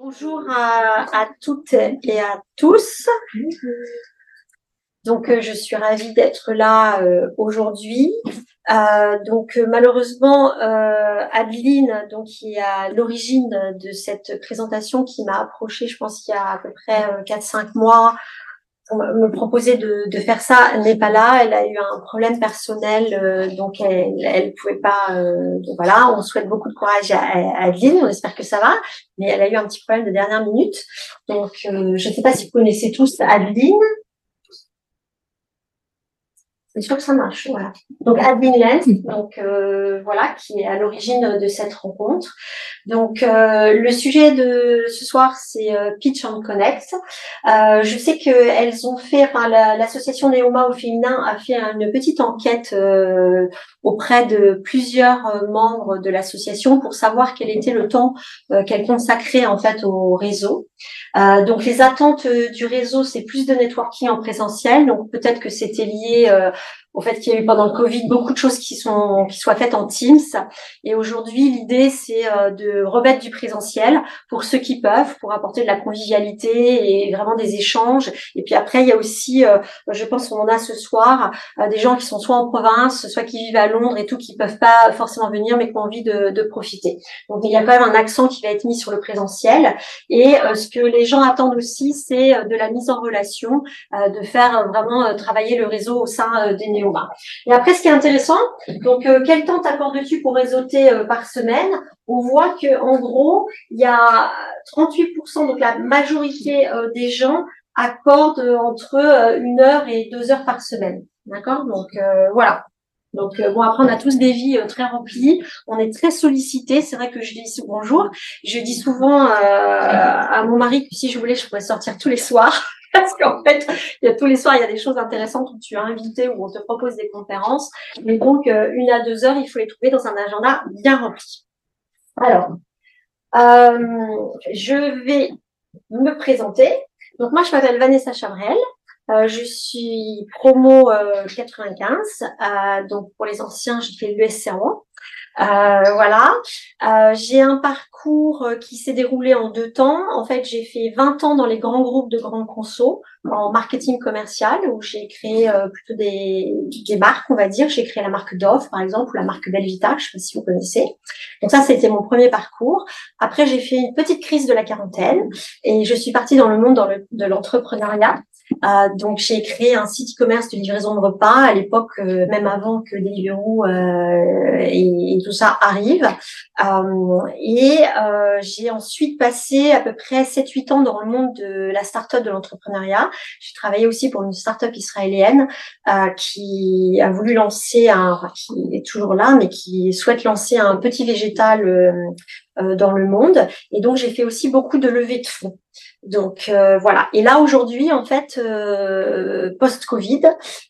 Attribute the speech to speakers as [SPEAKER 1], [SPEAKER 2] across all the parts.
[SPEAKER 1] Bonjour à, toutes et à tous. Donc, euh, je suis ravie d'être là euh, aujourd'hui. Euh, donc, malheureusement, Adeline, donc qui est à l'origine de cette présentation, qui m'a approchée, je pense, il y a à peu près 4-5 mois, me proposer de, faire ça, n'est pas là, elle a eu un problème personnel, euh, donc elle elle pouvait pas. Euh, donc voilà, on souhaite beaucoup de courage à, à, Adeline, on espère que ça va, mais elle a eu un petit problème de dernière minute. Donc euh, je ne sais pas si vous connaissez tous Adeline. C'est sûr que ça marche, voilà. Donc Adeline Lenz, donc euh, voilà, qui est à l'origine de cette rencontre. Donc euh, le sujet de ce soir, c'est euh, Pitch and Connect. je sais que elles ont fait, enfin l'association Néoma au féminin a fait une petite enquête auprès de plusieurs membres de l'association pour savoir quel était le temps qu'elles consacraient en fait au réseau. donc les attentes du réseau, c'est plus de networking en présentiel. Donc peut-être que c'était lié au fait qu'il y a eu pendant le Covid beaucoup de choses qui sont qui soient faites en Teams. Et aujourd'hui, l'idée c'est euh, de remettre du présentiel pour ceux qui peuvent, pour apporter de la convivialité et vraiment des échanges. Et puis après, il y a aussi, euh, je pense, qu'on en a ce soir euh, des gens qui sont soit en province, soit qui vivent à Londres et tout, qui peuvent pas forcément venir, mais qui ont envie de, de profiter. Donc il y a quand même un accent qui va être mis sur le présentiel. Et ce que les gens attendent aussi, c'est de la mise en relation, de faire vraiment travailler le réseau au sein des et après, ce qui est intéressant, donc euh, quel temps t'accordes-tu pour réseauter euh, par semaine? On voit que en gros, il y a 38%, donc la majorité euh, des gens accordent entre une heure et deux heures par semaine. D'accord? Donc voilà. Donc bon après on a tous des vies très remplies, on est très sollicité. C'est vrai que je dis bonjour, je dis souvent à mon mari que si je voulais je pourrais sortir tous les soirs. parce qu'en fait, tous les soirs, il y a des choses intéressantes où tu es invité, où on te propose des conférences. Mais donc, euh, une à deux heures, il faut les trouver dans un agenda bien rempli. Alors, euh, je vais me présenter. Donc, moi, je m'appelle Vanessa Chabrel. Euh, je suis promo 95. donc, pour les anciens, j'ai fait l'US euh, voilà. Euh, j'ai un parcours euh, qui s'est déroulé en deux temps. En fait, j'ai fait 20 ans dans les grands groupes de grands consos en marketing commercial où j'ai créé plutôt des, des marques, on va dire. J'ai créé la marque Dove, par exemple, ou la marque Belvita, je sais pas si vous connaissez. Donc ça, c'était mon premier parcours. Après, j'ai fait une petite crise de la quarantaine et je suis partie dans le monde dans de l'entrepreneuriat. Euh, donc j'ai créé un site e-commerce de livraison de repas à l'époque, euh, même avant que Deliveroo euh, et, tout ça arrive. Euh, et j'ai ensuite passé à peu près 7-8 ans dans le monde de la start-up de l'entrepreneuriat. J'ai travaillé aussi pour une start-up israélienne qui a voulu lancer un, qui est toujours là, mais qui souhaite lancer un petit végétal dans le monde. Et donc j'ai fait aussi beaucoup de levées de fonds. Donc euh, voilà. Et là aujourd'hui, en fait, euh, post-Covid,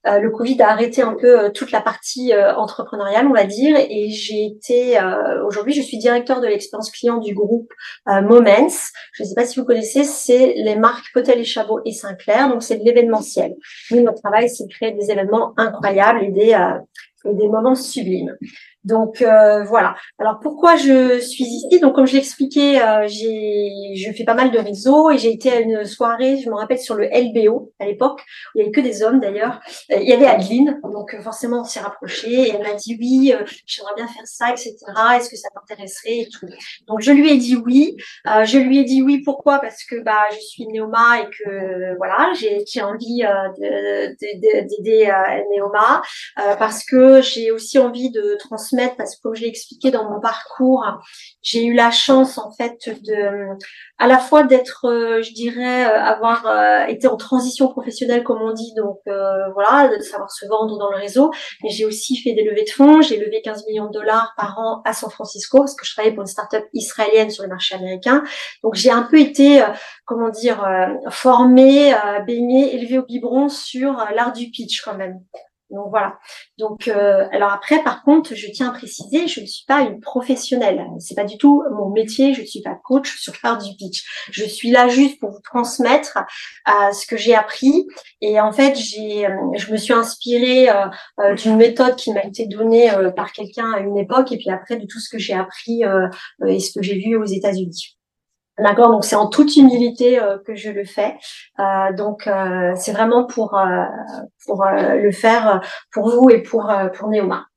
[SPEAKER 1] euh, le Covid a arrêté un peu toute la partie entrepreneuriale, on va dire. Et j'ai été aujourd'hui, je suis directeur de l'expérience client du groupe Moments. Je ne sais pas si vous connaissez, c'est les marques Potel et Chabot et Sinclair. Donc c'est de l'événementiel. Nous, notre travail, c'est de créer des événements incroyables et des et des moments sublimes. Donc euh, voilà. Alors pourquoi je suis ici? Donc comme je l'expliquais, euh, j'ai je fais pas mal de réseaux et j'ai été à une soirée, je me rappelle sur le LBO à l'époque, où il y avait que des hommes d'ailleurs. Euh, il y avait Adeline, donc euh, forcément on s'est rapproché et elle m'a dit oui, j'aimerais bien faire ça, etc. Est-ce que ça t'intéresserait et tout? Donc je lui ai dit oui. je lui ai dit oui pourquoi? Parce que bah je suis Néoma et que voilà j'ai j'ai envie d'aider Néoma parce que j'ai aussi envie de transmettre parce que comme je l'ai expliqué dans mon parcours, j'ai eu la chance en fait de à la fois d'être, euh, je dirais, euh, avoir euh, été en transition professionnelle comme on dit, donc voilà, de savoir se vendre dans le réseau. Mais j'ai aussi fait des levées de fonds. J'ai levé 15 millions de dollars par an à San Francisco parce que je travaillais pour une start-up israélienne sur le marché américain. Donc j'ai un peu été, comment dire, formée, baignée, élevée au biberon sur l'art du pitch quand même. Donc voilà. Donc euh, alors après, par contre, je tiens à préciser, je ne suis pas une professionnelle. C'est pas du tout mon métier. Je ne suis pas coach sur faire du pitch. Je suis là juste pour vous transmettre euh, ce que j'ai appris. Et en fait, j'ai, euh, je me suis inspirée d'une méthode qui m'a été donnée par quelqu'un à une époque, et puis après de tout ce que j'ai appris et ce que j'ai vu aux États-Unis. D'accord, donc c'est en toute humilité euh, que je le fais. Euh, donc euh, c'est vraiment pour pour le faire pour vous et pour pour Néoma.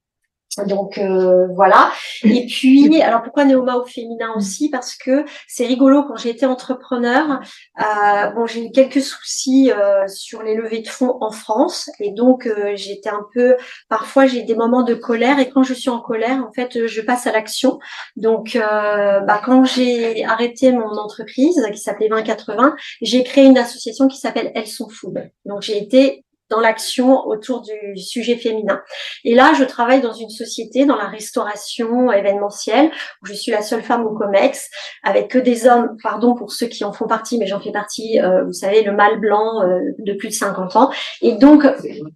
[SPEAKER 1] Donc euh, voilà. Et puis, alors pourquoi Néoma au féminin aussi? Parce que c'est rigolo quand j'ai été entrepreneur. Euh, bon, j'ai eu quelques soucis euh, sur les levées de fonds en France, et donc euh, j'étais un peu. Parfois, j'ai des moments de colère, et quand je suis en colère, en fait, je passe à l'action. Donc, euh, bah, quand j'ai arrêté mon entreprise qui s'appelait 2080, j'ai créé une association qui s'appelle Elles sont food. Donc, j'ai été dans l'action autour du sujet féminin. Et là, je travaille dans une société, dans la restauration événementielle, où je suis la seule femme au COMEX, avec que des hommes, pardon pour ceux qui en font partie, mais j'en fais partie, euh, vous savez, le mâle blanc euh, de plus de 50 ans. Et donc,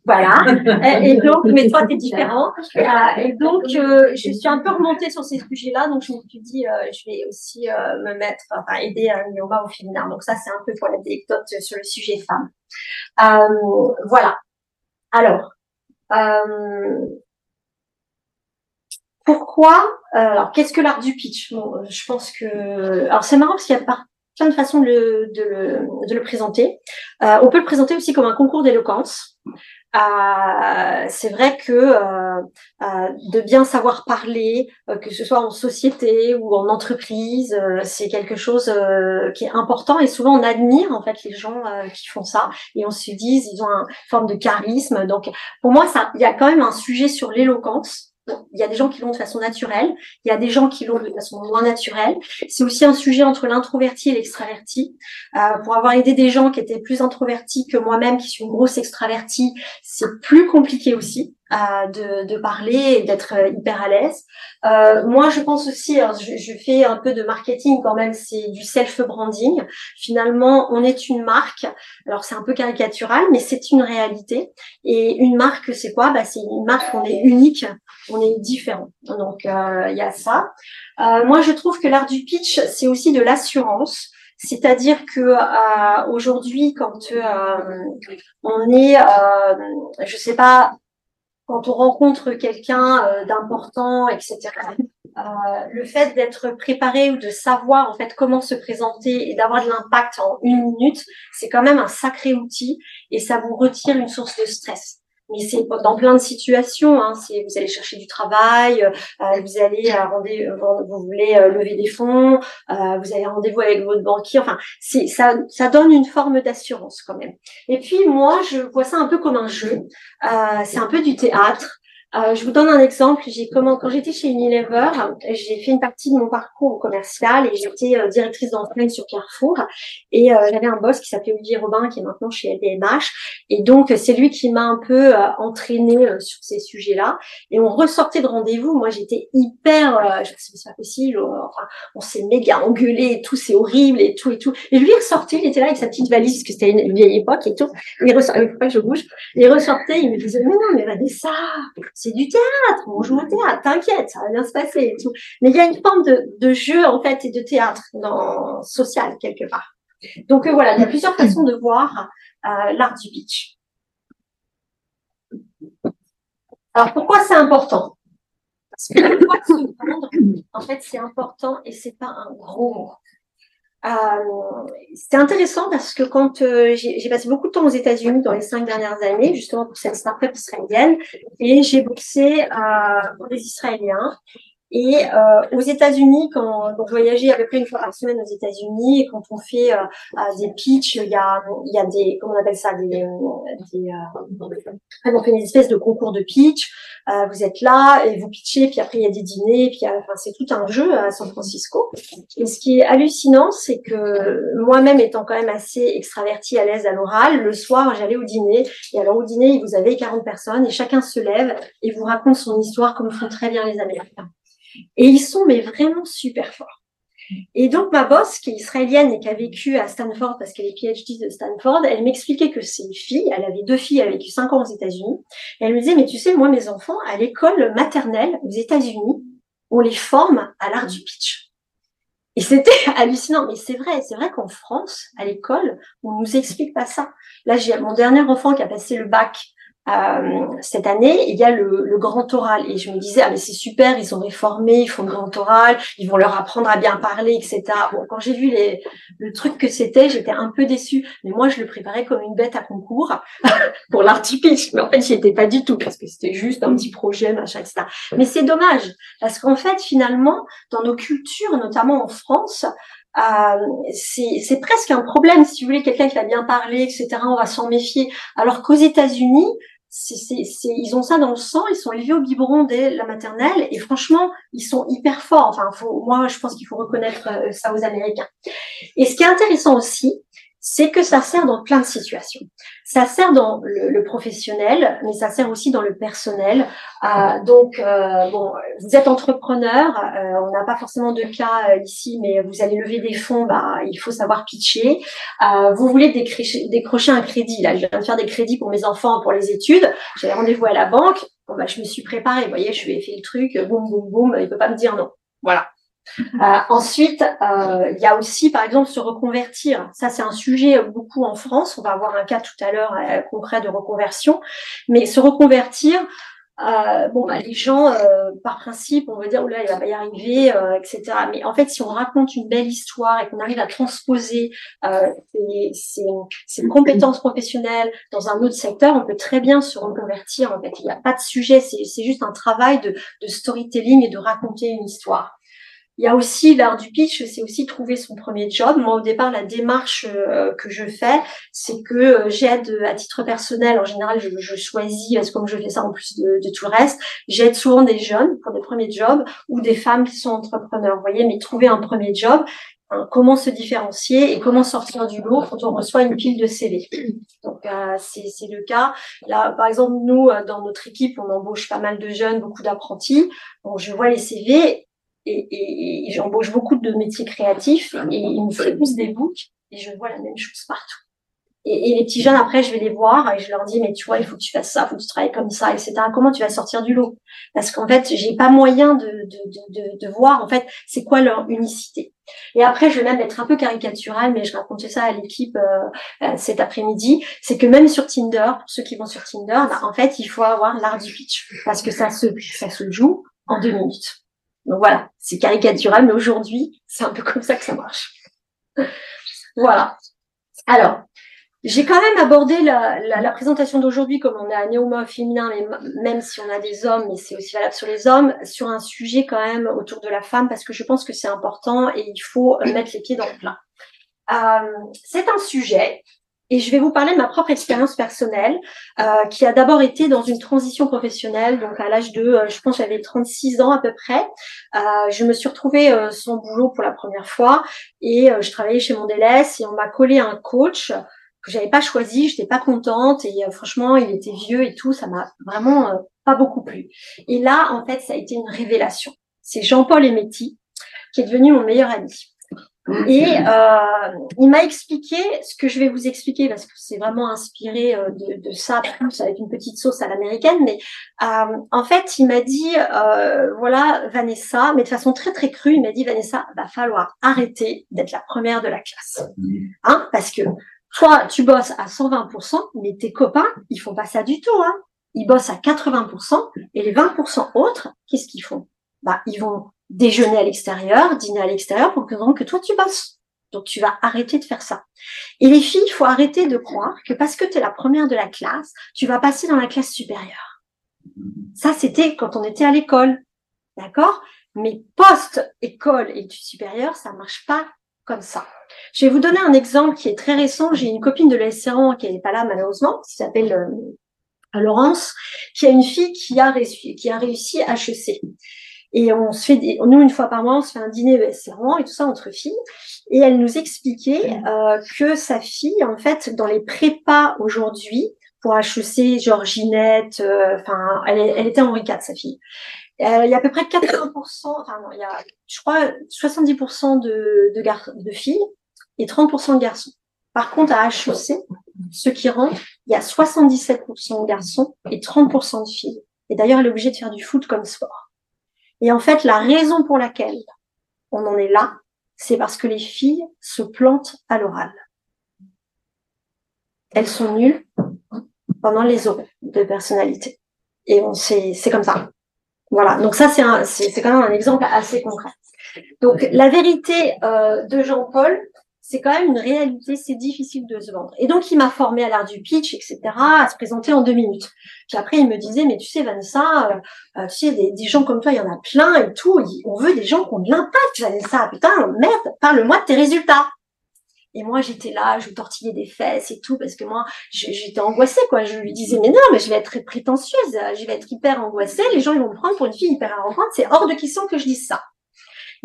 [SPEAKER 1] voilà. Et donc, mais toi, t'es différent. Euh, et donc, je suis un peu remontée sur ces sujets-là, donc je me suis dit, je vais aussi me mettre, enfin, aider à Myoma au féminin. Donc ça, c'est un peu pour l'anecdote sur le sujet femme. Euh, voilà. Alors, euh, pourquoi euh, Alors, qu'est-ce que l'art du pitch? Je pense que... Alors, c'est marrant parce qu'il y a plein de façons de le, présenter. on peut le présenter aussi comme un concours d'éloquence. Euh, c'est vrai que euh, euh, de bien savoir parler, que ce soit en société ou en entreprise, c'est quelque chose qui est important et souvent on admire en fait les gens qui font ça et on se dit ils ont une forme de charisme. Donc pour moi, ça, il y a quand même un sujet sur l'éloquence il y a des gens qui l'ont de façon naturelle, il y a des gens qui l'ont de façon moins naturelle. C'est aussi un sujet entre l'introverti et l'extraverti. Euh, pour avoir aidé des gens qui étaient plus introvertis que moi-même, qui suis une grosse extravertie, c'est plus compliqué aussi de, de, parler et d'être euh, hyper à l'aise. Euh, moi, je pense aussi, je, je, fais un peu de marketing quand même, c'est du self-branding. Finalement, on est une marque. Alors, c'est un peu caricatural, mais c'est une réalité. Et une marque, c'est quoi? Bah, C'est une marque, on est unique, on est différent. Donc, euh, il y a ça. Euh, moi, je trouve que l'art du pitch, c'est aussi de l'assurance. C'est-à-dire que euh, aujourd'hui, quand on est, je sais pas, quand on rencontre quelqu'un euh, d'important, etc. Euh, le fait d'être préparé ou de savoir en fait comment se présenter et d'avoir de l'impact en une minute, c'est quand même un sacré outil et ça vous retire une source de stress mais c'est dans plein de situations. Hein. C'est vous allez chercher du travail, euh, vous allez à rendez vous voulez euh, lever des fonds, euh, vous avez rendez-vous avec votre banquier. Enfin, c'est ça, ça donne une forme d'assurance quand même. Et puis moi, je vois ça un peu comme un jeu. c'est un peu du théâtre. Euh, je vous donne un exemple. J'ai comment quand j'étais chez Unilever, j'ai fait une partie de mon parcours commercial et j'étais euh, directrice d'enseigne sur Carrefour. Et euh, j'avais un boss qui s'appelait Olivier Robin, qui est maintenant chez LVMH. Et donc c'est lui qui m'a un peu entraînée sur ces sujets-là. Et on ressortait de rendez-vous. Moi j'étais hyper, je me suis dit c'est pas possible. Enfin, on s'est méga engueulé et tout, c'est horrible et tout et tout. Et lui il ressortait, il était là avec sa petite valise parce que c'était une vieille époque et tout. il ressortait, faut pas je bouge. Il ressortait, il me disait mais non mais regardez ça du théâtre, on joue au théâtre, t'inquiète, ça va bien se passer et tout. Mais il y a une forme de, jeu, en fait, et de théâtre dans, social, quelque part. Donc, euh, voilà, il y a plusieurs façons de voir euh, l'art du pitch. Alors, pourquoi c'est important? Parce que en fait, c'est important et c'est pas un gros mot. Euh, c'est intéressant parce que quand euh, j'ai passé beaucoup de temps aux États-Unis dans les cinq dernières années, justement pour cette startup israélienne, et j'ai boxé euh, pour les Israéliens. Et euh, aux États-Unis, quand donc, je voyageais à peu près une fois par semaine aux États-Unis, et quand on fait euh, des pitchs, il y a, y a des, comment on appelle ça, des, des on fait des espèces de concours de pitch. Euh, vous êtes là et vous pitchez, puis après il y a des dîners, puis enfin c'est tout un jeu à San Francisco. Et ce qui est hallucinant, c'est que moi-même étant quand même assez extravertie, à l'aise à l'oral, le soir j'allais au dîner et alors au dîner vous avez 40 personnes et chacun se lève et vous raconte son histoire comme font très bien les Américains. Et ils sont mais vraiment super forts. Et donc, ma boss, qui est israélienne et qui a vécu à Stanford parce qu'elle est PhD de Stanford, elle m'expliquait que ses filles, elle avait deux filles, elle a vécu cinq ans aux États-Unis, elle me disait, mais tu sais, moi, mes enfants, à l'école maternelle aux États-Unis, on les forme à l'art du pitch. Et c'était hallucinant, mais c'est vrai, c'est vrai qu'en France, à l'école, on nous explique pas ça. Là, j'ai mon dernier enfant qui a passé le bac euh, cette année, il y a le, grand oral. Et je me disais, ah mais c'est super, ils ont réformé, ils font le grand oral, ils vont leur apprendre à bien parler, etc. Bon, quand j'ai vu les, le truc que c'était, j'étais un peu déçue. Mais moi, je le préparais comme une bête à concours pour l'artifice. Mais en fait, j'y étais pas du tout parce que c'était juste un petit projet, machin, etc. Mais c'est dommage parce qu'en fait, finalement, dans nos cultures, notamment en France, euh, c'est presque un problème, si vous voulez, quelqu'un qui va bien parler, etc., on va s'en méfier. Alors qu'aux États-Unis, c'est, ils ont ça dans le sang, ils sont élevés au biberon dès la maternelle et franchement, ils sont hyper forts. Enfin, faut, moi, je pense qu'il faut reconnaître euh, ça aux Américains. Et ce qui est intéressant aussi, c'est que ça sert dans plein de situations. Ça sert dans le, professionnel, mais ça sert aussi dans le personnel. Euh, donc, euh, bon, vous êtes entrepreneur, euh, on n'a pas forcément de cas ici, mais vous allez lever des fonds, bah, il faut savoir pitcher. vous voulez décrocher, décrocher un crédit. Là, je viens de faire des crédits pour mes enfants pour les études. J'avais rendez-vous à la banque. Bon, bah, je me suis préparée. Vous voyez, je lui ai le truc, boum, boum, boum. Il peut pas me dire non. Voilà. Euh, ensuite, euh, il y a aussi, par exemple, se reconvertir. Ça, c'est un sujet beaucoup en France. On va avoir un cas tout à l'heure euh, concret de reconversion. Mais se reconvertir, euh, bon, bah, les gens, euh, par principe, on va dire, oula, il va pas y arriver, etc. Mais en fait, si on raconte une belle histoire et qu'on arrive à transposer ces, compétences professionnelles dans un autre secteur, on peut très bien se reconvertir. En fait, il n'y a pas de sujet. C'est juste un travail de, de storytelling et de raconter une histoire. Il y a aussi l'art du pitch, c'est aussi trouver son premier job. Moi, au départ, la démarche euh, que je fais, c'est que euh, j'aide à titre personnel. En général, je, je choisis, parce que comme je fais ça en plus de, de tout le reste, j'aide souvent des jeunes pour des premiers jobs ou des femmes qui sont entrepreneurs. Vous voyez, mais trouver un premier job, hein, comment se différencier et comment sortir du lot quand on reçoit une pile de CV. Donc euh, c'est le cas. Là, par exemple, nous dans notre équipe, on embauche pas mal de jeunes, beaucoup d'apprentis. Bon, je vois les CV et, et, j'embauche beaucoup de métiers créatifs et ils me tous des books et je vois la même chose partout. Et, et, les petits jeunes, après, je vais les voir et je leur dis, mais tu vois, il faut que tu fasses ça, il faut que tu travailles comme ça, etc. Comment tu vas sortir du lot? Parce qu'en fait, j'ai pas moyen de, de, de, de, voir, en fait, c'est quoi leur unicité. Et après, je vais même être un peu caricatural, mais je racontais ça à l'équipe euh, euh, cet après-midi. C'est que même sur Tinder, pour ceux qui vont sur Tinder, bah, en fait, il faut avoir l'art du pitch parce que ça se, ça se joue en deux minutes. Donc voilà, c'est caricatural, mais aujourd'hui, c'est un peu comme ça que ça marche. voilà. Alors, j'ai quand même abordé la, présentation d'aujourd'hui, comme on est à néoma féminin, mais même si on a des hommes, mais c'est aussi valable sur les hommes, sur un sujet quand même autour de la femme, parce que je pense que c'est important et il faut mettre les pieds dans le plat. Euh, c'est un sujet et je vais vous parler de ma propre expérience personnelle, euh, qui a d'abord été dans une transition professionnelle. Donc à l'âge de, euh, je pense, j'avais 36 ans à peu près. Euh, je me suis retrouvée euh, sans boulot pour la première fois et je travaillais chez Mondelez et on m'a collé un coach que j'avais pas choisi. J'étais pas contente et franchement, il était vieux et tout. Ça m'a vraiment pas beaucoup plu. Et là, en fait, ça a été une révélation. C'est Jean-Paul Emetti qui est devenu mon meilleur ami. Et euh, il m'a expliqué ce que je vais vous expliquer parce que c'est vraiment inspiré euh, de, de, ça, plus avec une petite sauce à l'américaine. Mais euh, en fait, il m'a dit, euh, voilà, Vanessa, mais de façon très très crue, il m'a dit, Vanessa, va falloir arrêter d'être la première de la classe, hein, parce que toi, tu bosses à 120%, mais tes copains, ils font pas ça du tout, hein. Ils bossent à 80% et les 20% autres, qu'est-ce qu'ils font? Bah, ils vont déjeuner à l'extérieur, dîner à l'extérieur pour que, que toi tu bosses. Donc tu vas arrêter de faire ça. Et les filles, il faut arrêter de croire que parce que tu es la première de la classe, tu vas passer dans la classe supérieure. Ça, c'était quand on était à l'école. D'accord? Mais post-école et études supérieures, ça marche pas comme ça. Je vais vous donner un exemple qui est très récent. J'ai une copine de l'ESR1 qui n'est pas là malheureusement, qui s'appelle euh, Laurence, qui a une fille qui a réussi, qui a réussi HEC. Et on se fait, des, nous une fois par mois, on se fait un dîner serrant et tout ça entre filles. Et elle nous expliquait euh, que sa fille, en fait, dans les prépas aujourd'hui pour HEC, Georginette, euh, enfin, elle, elle, était Henri IV, sa fille. Euh, il y a à peu près 80%, enfin non, il y a, je crois, 70% de, de, gar de filles et 30% de garçons. Par contre, à HEC, ceux qui rentrent, il y a 77% de garçons et 30% de filles. Et d'ailleurs, elle est obligée de faire du foot comme sport. Et en fait, la raison pour laquelle on en est là, c'est parce que les filles se plantent à l'oral. Elles sont nulles pendant les oraux de personnalité. Et on c'est c'est comme ça. Voilà. Donc ça c'est quand même un exemple assez concret. Donc la vérité euh, de Jean-Paul, c'est quand même une réalité, c'est difficile de se vendre. Et donc, il m'a formé à l'art du pitch, etc., à se présenter en deux minutes. Puis après, il me disait, mais tu sais, Vanessa, euh, euh, tu sais, des, gens comme toi, il y en a plein et tout. On veut des gens qui ont de l'impact, Vanessa. Putain, merde, parle-moi de tes résultats. Et moi, j'étais là, je tortillais des fesses et tout, parce que moi, j'étais angoissée, quoi. Je lui disais, mais non, mais je vais être prétentieuse, je vais être hyper angoissée, les gens, ils vont me prendre pour une fille hyper arrogante, c'est hors de question que je dise ça.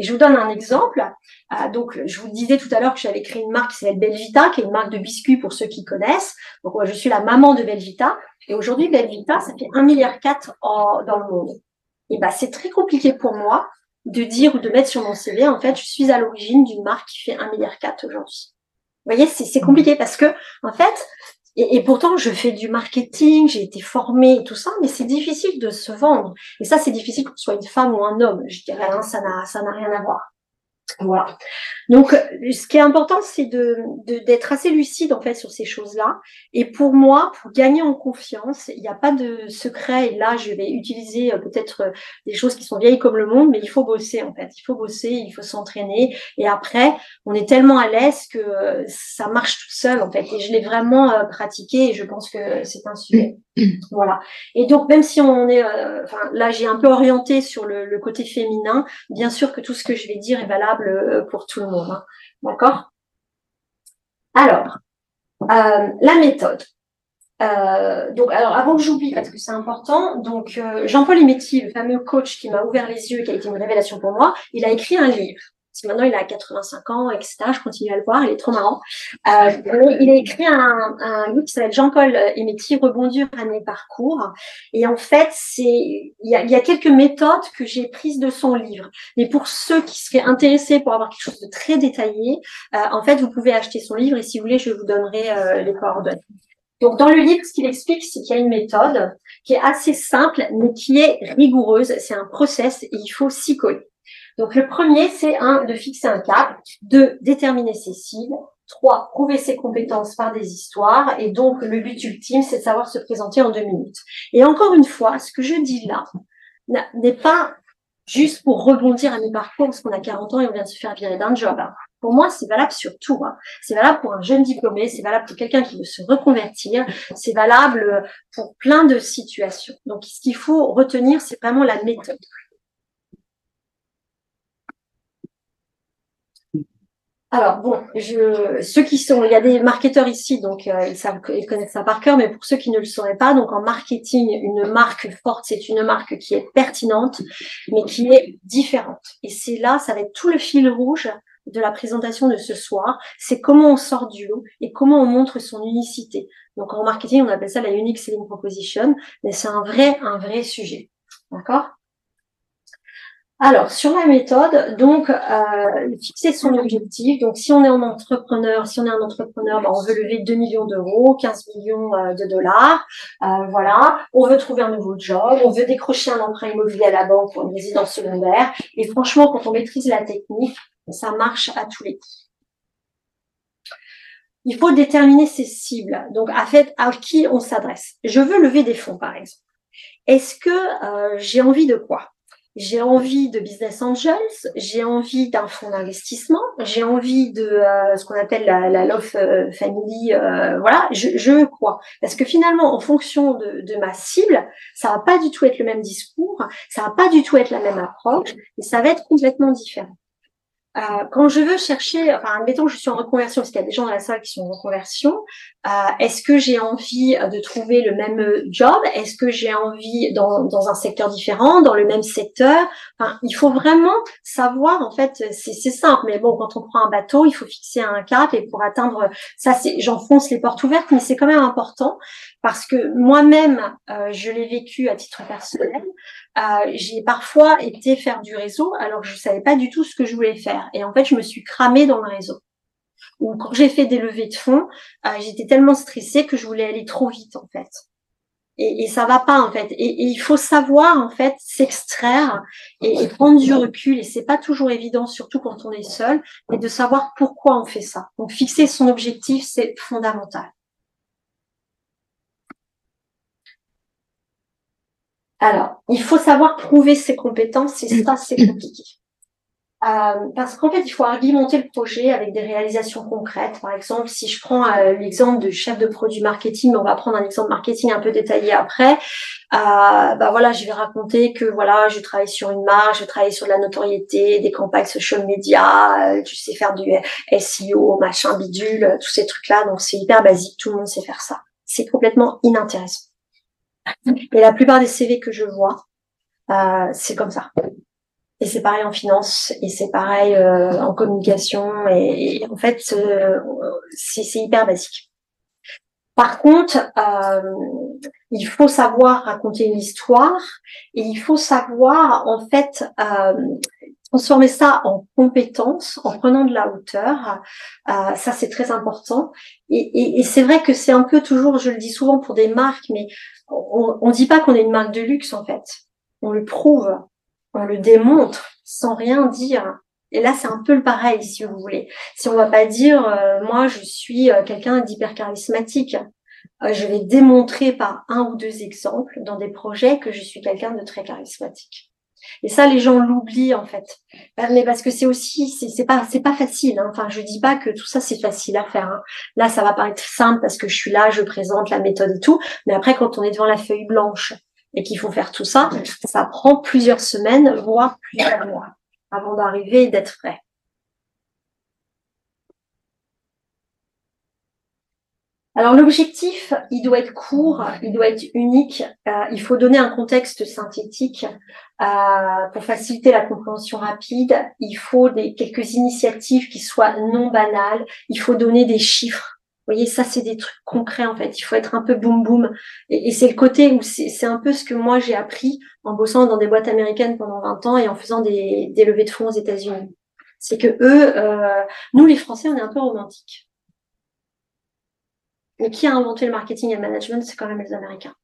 [SPEAKER 1] Et je vous donne un exemple. Euh, donc, je vous disais tout à l'heure que j'avais créé une marque qui s'appelle Belvita, qui est une marque de biscuits pour ceux qui connaissent. Donc, moi, je suis la maman de Belvita. Et aujourd'hui, Belvita, ça fait 1,4 milliard dans le monde. Et ben, c'est très compliqué pour moi de dire ou de mettre sur mon CV, en fait, je suis à l'origine d'une marque qui fait 1,4 milliard aujourd'hui. Vous voyez, c'est compliqué parce que, en fait, et, pourtant, je fais du marketing, j'ai été formée et tout ça, mais c'est difficile de se vendre. Et ça, c'est difficile ce soit une femme ou un homme. Je dirais, hein, ça n'a rien à voir. Voilà. Donc, ce qui est important, c'est de, d'être assez lucide en fait sur ces choses-là. Et pour moi, pour gagner en confiance, il n'y a pas de secret. Et là, je vais utiliser euh, peut-être euh, des choses qui sont vieilles comme le monde, mais il faut bosser en fait. Il faut bosser, il faut s'entraîner. Et après, on est tellement à l'aise que euh, ça marche tout seul en fait. Et je l'ai vraiment pratiqué. Et je pense que c'est un sujet. Voilà. Et donc, même si on est, enfin, là, j'ai un peu orienté sur le, le côté féminin. Bien sûr que tout ce que je vais dire est valable pour tout le monde. Hein. D'accord? Alors, euh, la méthode. Euh, donc, alors, avant que j'oublie, parce que c'est important, donc euh, Jean-Paul Imetti, le fameux coach qui m'a ouvert les yeux, qui a été une révélation pour moi, il a écrit un livre maintenant il a 85 ans, etc. Je continue à le voir, il est trop marrant. Euh, il a écrit un, un livre qui s'appelle Jean-Paul Emetti, Rebondir à mes parcours. Et en fait, c'est il y a, y a quelques méthodes que j'ai prises de son livre. Mais pour ceux qui seraient intéressés pour avoir quelque chose de très détaillé, euh, en fait, vous pouvez acheter son livre et si vous voulez, je vous donnerai euh, les coordonnées. Donc, dans le livre, ce qu'il explique, c'est qu'il y a une méthode qui est assez simple, mais qui est rigoureuse. C'est un process et il faut s'y coller. Donc le premier, c'est un de fixer un cap, deux déterminer ses cibles, trois prouver ses compétences par des histoires, et donc le but ultime, c'est de savoir se présenter en deux minutes. Et encore une fois, ce que je dis là n'est pas juste pour rebondir à mes parcours parce qu'on a 40 ans et on vient de se faire virer d'un job. Hein. Pour moi, c'est valable sur tout. Hein. C'est valable pour un jeune diplômé, c'est valable pour quelqu'un qui veut se reconvertir, c'est valable pour plein de situations. Donc, ce qu'il faut retenir, c'est vraiment la méthode. Alors bon, ceux qui sont, il y a des marketeurs ici, donc euh, ils savent, ils connaissent ça par cœur, mais pour ceux qui ne le sauraient pas, donc en marketing, une marque forte, c'est une marque qui est pertinente, mais qui est différente. Et c'est là, ça va être tout le fil rouge de la présentation de ce soir, c'est comment on sort du lot et comment on montre son unicité. Donc en marketing, on appelle ça la unique selling proposition, mais c'est un vrai, un vrai sujet. D'accord? Alors, sur la méthode, donc, euh, fixer son objectif. Donc, si on est un entrepreneur, si on est un entrepreneur, ben, on veut lever 2 millions d'euros, 15 millions euh, de dollars. Euh, voilà. On veut trouver un nouveau job. On veut décrocher un emprunt immobilier à la banque pour une résidence secondaire. Et franchement, quand on maîtrise la technique, ça marche à tous les coups. Il faut déterminer ses cibles. Donc, à fait, à qui on s'adresse. Je veux lever des fonds, par exemple. Est-ce que j'ai envie de quoi? J'ai envie de business angels, j'ai envie d'un fonds d'investissement, j'ai envie de euh, ce qu'on appelle la, love euh, family, euh, voilà, je, je crois. Parce que finalement, en fonction de, de, ma cible, ça va pas du tout être le même discours, ça va pas du tout être la même approche, et ça va être complètement différent. Euh, quand je veux chercher, enfin, admettons que je suis en reconversion, parce qu'il y a des gens dans la salle qui sont en reconversion, euh, est-ce que j'ai envie de trouver le même job? Est-ce que j'ai envie dans, dans, un secteur différent, dans le même secteur? Enfin, il faut vraiment savoir, en fait, c'est simple, mais bon, quand on prend un bateau, il faut fixer un cap et pour atteindre ça, j'enfonce les portes ouvertes, mais c'est quand même important parce que moi-même, euh, je l'ai vécu à titre personnel. Euh, j'ai parfois été faire du réseau alors que je savais pas du tout ce que je voulais faire. Et en fait, je me suis cramée dans le réseau. Ou quand j'ai fait des levées de fonds, euh, j'étais tellement stressée que je voulais aller trop vite en fait. Et, et ça va pas en fait. Et, il faut savoir en fait s'extraire et, et, prendre du recul. Et c'est pas toujours évident, surtout quand on est seul, mais de savoir pourquoi on fait ça. Donc fixer son objectif, c'est fondamental. Alors, il faut savoir prouver ses compétences et ça, c'est compliqué. Euh, parce qu'en fait, il faut argumenter le projet avec des réalisations concrètes. Par exemple, si je prends euh, l'exemple de chef de produit marketing, on va prendre un exemple marketing un peu détaillé après. Euh, bah voilà, je vais raconter que voilà, je travaille sur une marque, je travaille sur de la notoriété, des campagnes social media, euh, je sais faire du SEO, machin bidule, tous ces trucs-là. Donc c'est hyper basique, tout le monde sait faire ça. C'est complètement inintéressant. Et la plupart des CV que je vois, euh, c'est comme ça. Et c'est pareil en finance, et c'est pareil euh, en communication, et, en fait, euh, c'est hyper basique. Par contre, euh, il faut savoir raconter une histoire, et il faut savoir en fait transformer ça en compétence, en prenant de la hauteur. ça, c'est très important. Et, et c'est vrai que c'est un peu toujours, je le dis souvent pour des marques, mais on ne dit pas qu'on est une marque de luxe en fait. On le prouve on le démontre sans rien dire. Et là, c'est un peu le pareil, si vous voulez. Si on va pas dire, euh, moi, je suis euh, quelqu'un d'hyper charismatique, euh, je vais démontrer par un ou deux exemples dans des projets que je suis quelqu'un de très charismatique. Et ça, les gens l'oublient en fait. Mais parce que c'est aussi, c'est pas, c'est pas facile. Hein. Enfin, je dis pas que tout ça c'est facile à faire. Hein. Là, ça va paraître simple parce que je suis là, je présente la méthode et tout. Mais après, quand on est devant la feuille blanche et qu'il faut faire tout ça, ça prend plusieurs semaines, voire plusieurs mois avant d'arriver et d'être prêt. Alors l'objectif, il doit être court, il doit être unique. Euh, il faut donner un contexte synthétique euh, pour faciliter la compréhension rapide. Il faut des, quelques initiatives qui soient non banales. Il faut donner des chiffres vous voyez, ça, c'est des trucs concrets, en fait. Il faut être un peu boum boum. Et, c'est le côté où c'est un peu ce que moi, j'ai appris en bossant dans des boîtes américaines pendant 20 ans et en faisant des, des levées de fonds aux États-Unis. C'est que eux, euh, nous, les Français, on est un peu romantiques. Mais qui a inventé le marketing et le management, c'est quand même les Américains.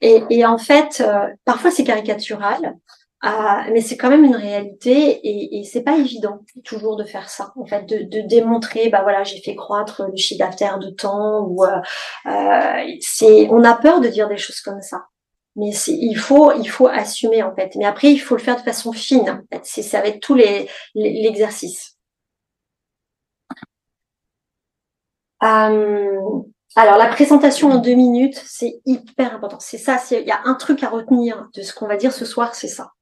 [SPEAKER 1] Et, en fait, euh, parfois c'est caricatural, ah, mais c'est quand même une réalité et, et c'est pas évident toujours de faire ça. En fait, de, démontrer, bah voilà, j'ai fait croître le chiffre d'affaires de temps euh, euh on a peur de dire des choses comme ça. Mais il faut, il faut assumer en fait. Mais après, il faut le faire de façon fine. C'est, ça va être tous les, l'exercice. Euh, alors, la présentation en deux minutes, c'est hyper important. C'est ça, il y a un truc à retenir de ce qu'on va dire ce soir, c'est ça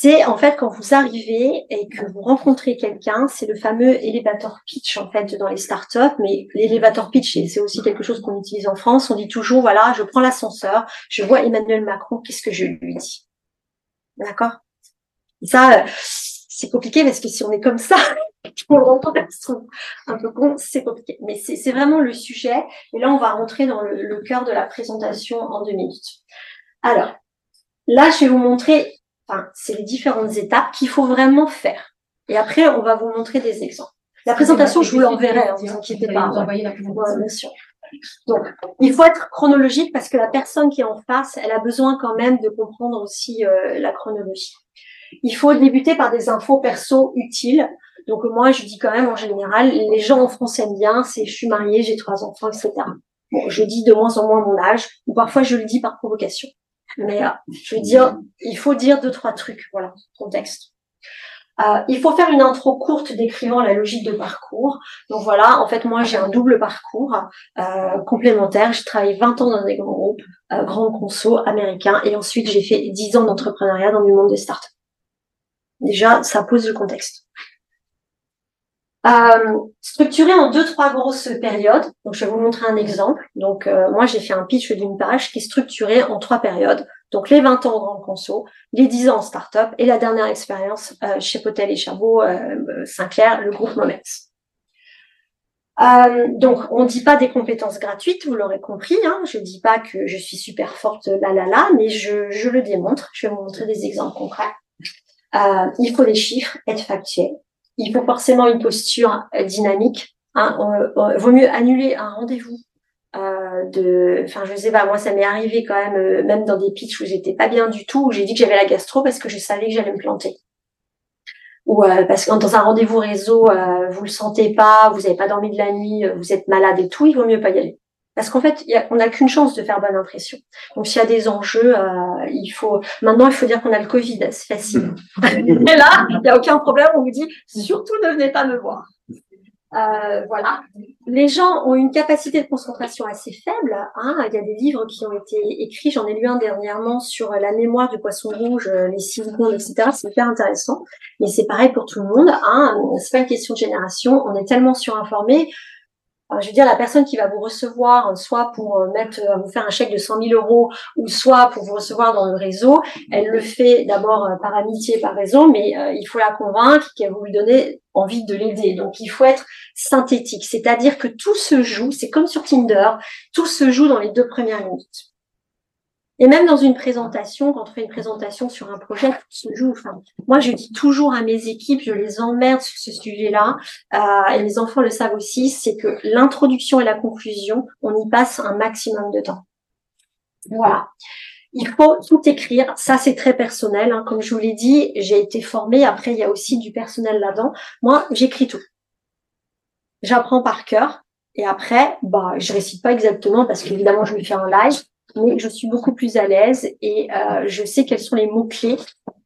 [SPEAKER 1] c'est en fait quand vous arrivez et que vous rencontrez quelqu'un, c'est le fameux elevator pitch en fait dans les startups. Mais l'elevator pitch, c'est aussi quelque chose qu'on utilise en France. On dit toujours voilà, je prends l'ascenseur, je vois Emmanuel Macron, qu'est-ce que je lui dis? D'accord? Ça, c'est compliqué parce que si on est comme ça, rencontre un peu con, c'est compliqué. Mais c'est vraiment le sujet. Et là, on va rentrer dans le, le cœur de la présentation en deux minutes. Alors, là, je vais vous montrer Enfin, c'est les différentes étapes qu'il faut vraiment faire. Et après, on va vous montrer des exemples. La présentation, je vous l'enverrai, hein, vous inquiétez pas. bien sûr. Donc, il faut être chronologique parce que la personne qui est en face, elle a besoin quand même de comprendre aussi euh, la chronologie. Il faut débuter par des infos perso utiles. Donc moi, je dis quand même en général, les gens en France aiment bien, c'est je suis mariée, j'ai trois enfants, etc. Bon, je dis de moins en moins mon âge, ou parfois je le dis par provocation. Mais euh, je veux dire, il faut dire deux, trois trucs. Voilà, contexte. Euh, il faut faire une intro courte décrivant la logique de parcours. Donc voilà, en fait, moi, j'ai un double parcours euh, complémentaire. J'ai travaillé 20 ans dans des grands groupes, euh, grands consos américains, et ensuite, j'ai fait 10 ans d'entrepreneuriat dans le monde des startups. Déjà, ça pose le contexte. Euh, structuré en deux, trois grosses périodes. Donc, je vais vous montrer un exemple. Donc, euh, moi, j'ai fait un pitch d'une page qui est structuré en trois périodes. Donc, les 20 ans en grande conso, les 10 ans en start-up et la dernière expérience euh, chez Potel et Chabot, euh, Sinclair, le groupe Moments. donc, on ne dit pas des compétences gratuites, vous l'aurez compris. Hein. Je ne dis pas que je suis super forte là là là, mais je, je le démontre. Je vais vous montrer des exemples concrets. il faut des chiffres, être factuel il faut forcément une posture euh, dynamique. Hein. vaut mieux annuler un rendez-vous. Euh, de, enfin, je sais pas, moi, ça m'est arrivé quand même, euh, même dans des pitchs où j'étais pas bien du tout, où j'ai dit que j'avais la gastro parce que je savais que j'allais me planter. Ou parce que dans un rendez-vous réseau, vous le sentez pas, vous avez pas dormi de la nuit, vous êtes malade et tout, il vaut mieux pas y aller. Parce qu'en fait, on n'a qu'une chance de faire bonne impression. Donc, s'il y a des enjeux, euh, il faut. Maintenant, il faut dire qu'on a le Covid, c'est facile. Et là, il n'y a aucun problème. On vous dit surtout ne venez pas me voir. Euh, voilà. Les gens ont une capacité de concentration assez faible. Hein. Il y a des livres qui ont été écrits. J'en ai lu un dernièrement sur la mémoire du poisson rouge, les six secondes, etc. C'est hyper intéressant. Mais c'est pareil pour tout le monde. Hein. C'est pas une question de génération. On est tellement surinformé je veux dire, la personne qui va vous recevoir, soit pour euh, mettre, euh, vous faire un chèque de 100 000 euros, ou soit pour vous recevoir dans le réseau, elle le fait d'abord euh, par amitié, par réseau, mais il faut la convaincre qu'elle vous lui donner envie de l'aider. Donc, il faut être synthétique, c'est-à-dire que tout se joue, c'est comme sur Tinder, tout se joue dans les deux premières minutes. Et même dans une présentation, quand on fait une présentation sur un projet, se joue. Enfin, moi, je dis toujours à mes équipes, je les emmerde sur ce sujet-là, euh, et les enfants le savent aussi, c'est que l'introduction et la conclusion, on y passe un maximum de temps. Voilà. Il faut tout écrire. Ça, c'est très personnel. Hein. Comme je vous l'ai dit, j'ai été formée. Après, il y a aussi du personnel là-dedans. Moi, j'écris tout. J'apprends par cœur. Et après, bah, je récite pas exactement parce qu'évidemment, je le fais en live mais je suis beaucoup plus à l'aise et euh, je sais quels sont les mots-clés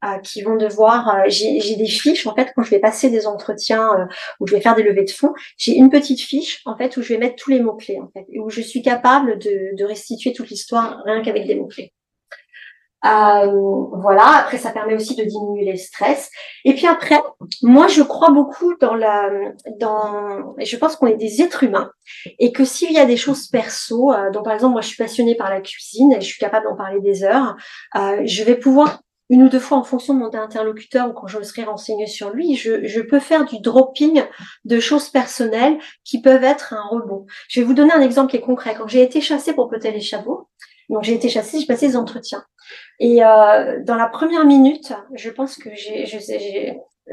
[SPEAKER 1] euh, qui vont devoir... Euh, j'ai des fiches, en fait, quand je vais passer des entretiens où je vais faire des levées de fonds, j'ai une petite fiche, en fait, où je vais mettre tous les mots-clés, en fait, et où je suis capable de, de restituer toute l'histoire rien qu'avec des mots-clés. Euh, voilà. Après, ça permet aussi de diminuer les stress. Et puis après, moi, je crois beaucoup dans la, dans, je pense qu'on est des êtres humains et que s'il y a des choses perso, euh, dont par exemple, moi, je suis passionnée par la cuisine et je suis capable d'en parler des heures, euh, je vais pouvoir une ou deux fois en fonction de mon interlocuteur ou quand je me serai renseignée sur lui, je, je, peux faire du dropping de choses personnelles qui peuvent être un rebond. Je vais vous donner un exemple qui est concret. Quand j'ai été chassée pour peut-être les chapeaux, donc j'ai été chassée, j'ai passé des entretiens. Et euh, dans la première minute, je pense que j'ai, je,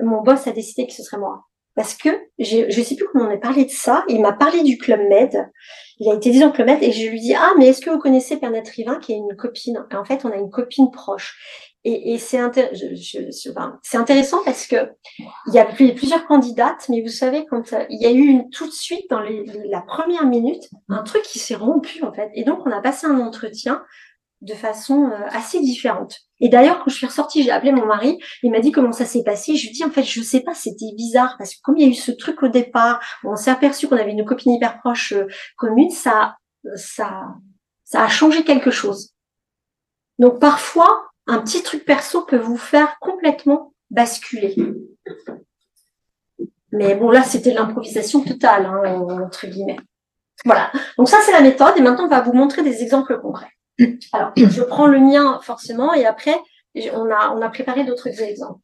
[SPEAKER 1] mon boss a décidé que ce serait moi. Parce que je ne sais plus comment on a parlé de ça. Il m'a parlé du Club Med. Il a été dit dans le Club Med et je lui dis Ah, mais est-ce que vous connaissez Pernette Rivin qui est une copine? En fait, on a une copine proche. Et, et c'est intéressant parce que il y a plusieurs candidates, mais vous savez, quand euh, il y a eu une, tout de suite dans les, la première minute un truc qui s'est rompu en fait. Et donc, on a passé un entretien de façon euh, assez différente. Et d'ailleurs, quand je suis ressortie, j'ai appelé mon mari, il m'a dit comment ça s'est passé. Je lui dis en fait, je sais pas, c'était bizarre parce que comme il y a eu ce truc au départ, on s'est aperçu qu'on avait une copine hyper proche euh, commune, ça, ça, ça a changé quelque chose. Donc parfois, un petit truc perso peut vous faire complètement basculer. Mais bon, là, c'était l'improvisation totale, hein, entre guillemets. Voilà. Donc ça, c'est la méthode. Et maintenant, on va vous montrer des exemples concrets. Alors, je prends le mien forcément et après, on a, on a préparé d'autres exemples.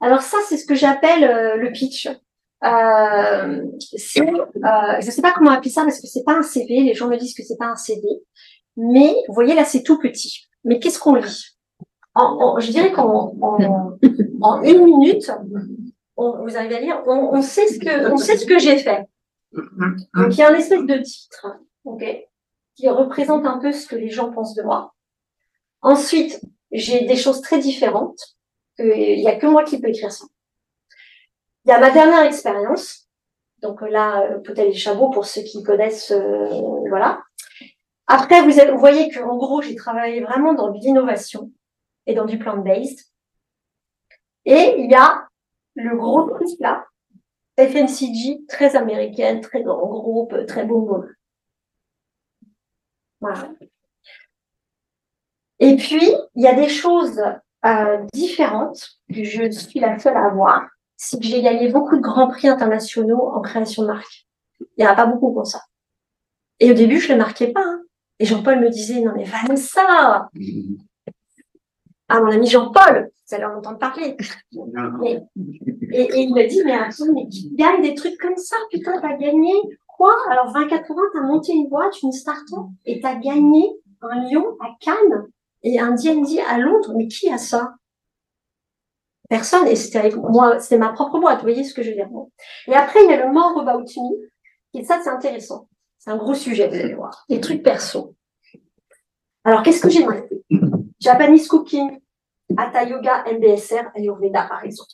[SPEAKER 1] Alors ça, c'est ce que j'appelle euh, le pitch. Euh, c'est, euh, je ne sais pas comment appeler ça parce que c'est pas un CV. Les gens me disent que c'est pas un CV, mais vous voyez là, c'est tout petit. Mais qu'est-ce qu'on lit? En, Je dirais qu'en en, une minute, vous arrivez à lire, on, sait ce que, on sait ce que j'ai fait. Donc il y a un espèce de titre, ok? Qui représente un peu ce que les gens pensent de moi. Ensuite, j'ai des choses très différentes. Il n'y a que moi qui peux écrire ça. Il y a ma dernière expérience. Donc là, peut-être les chameaux pour ceux qui connaissent, euh, voilà. Après, vous, vous voyez qu'en gros, j'ai travaillé vraiment dans l'innovation et dans du plant-based. Et il y a le gros truc là, FMCG, très américaine, très grand groupe, très beau Et puis, il y a des choses euh, différentes que je suis la seule à avoir. C'est que j'ai gagné beaucoup de grands prix internationaux en création de marque. Il n'y en a pas beaucoup pour ça. Et au début, je ne le marquais pas. Hein. Et Jean-Paul me disait, non mais Vanessa Ah, mon ami Jean-Paul, vous allez en entendre parler. et, et, il me dit, mais attends, mais tu gagnes des trucs comme ça, putain, t'as gagné quoi? Alors 2080, t'as monté une boîte, une start-up, et t'as gagné un lion à Cannes et un D&D à Londres. Mais qui a ça? Personne. Et c'était avec moi, c'était ma propre boîte. Vous voyez ce que je veux dire Et après, il y a le more about me. Et ça, c'est intéressant. C'est un gros sujet, vous allez voir. Les trucs perso. Alors, qu'est-ce que j'ai noté Japanese cooking, Hatha Yoga, MBSR, Ayurveda, par exemple.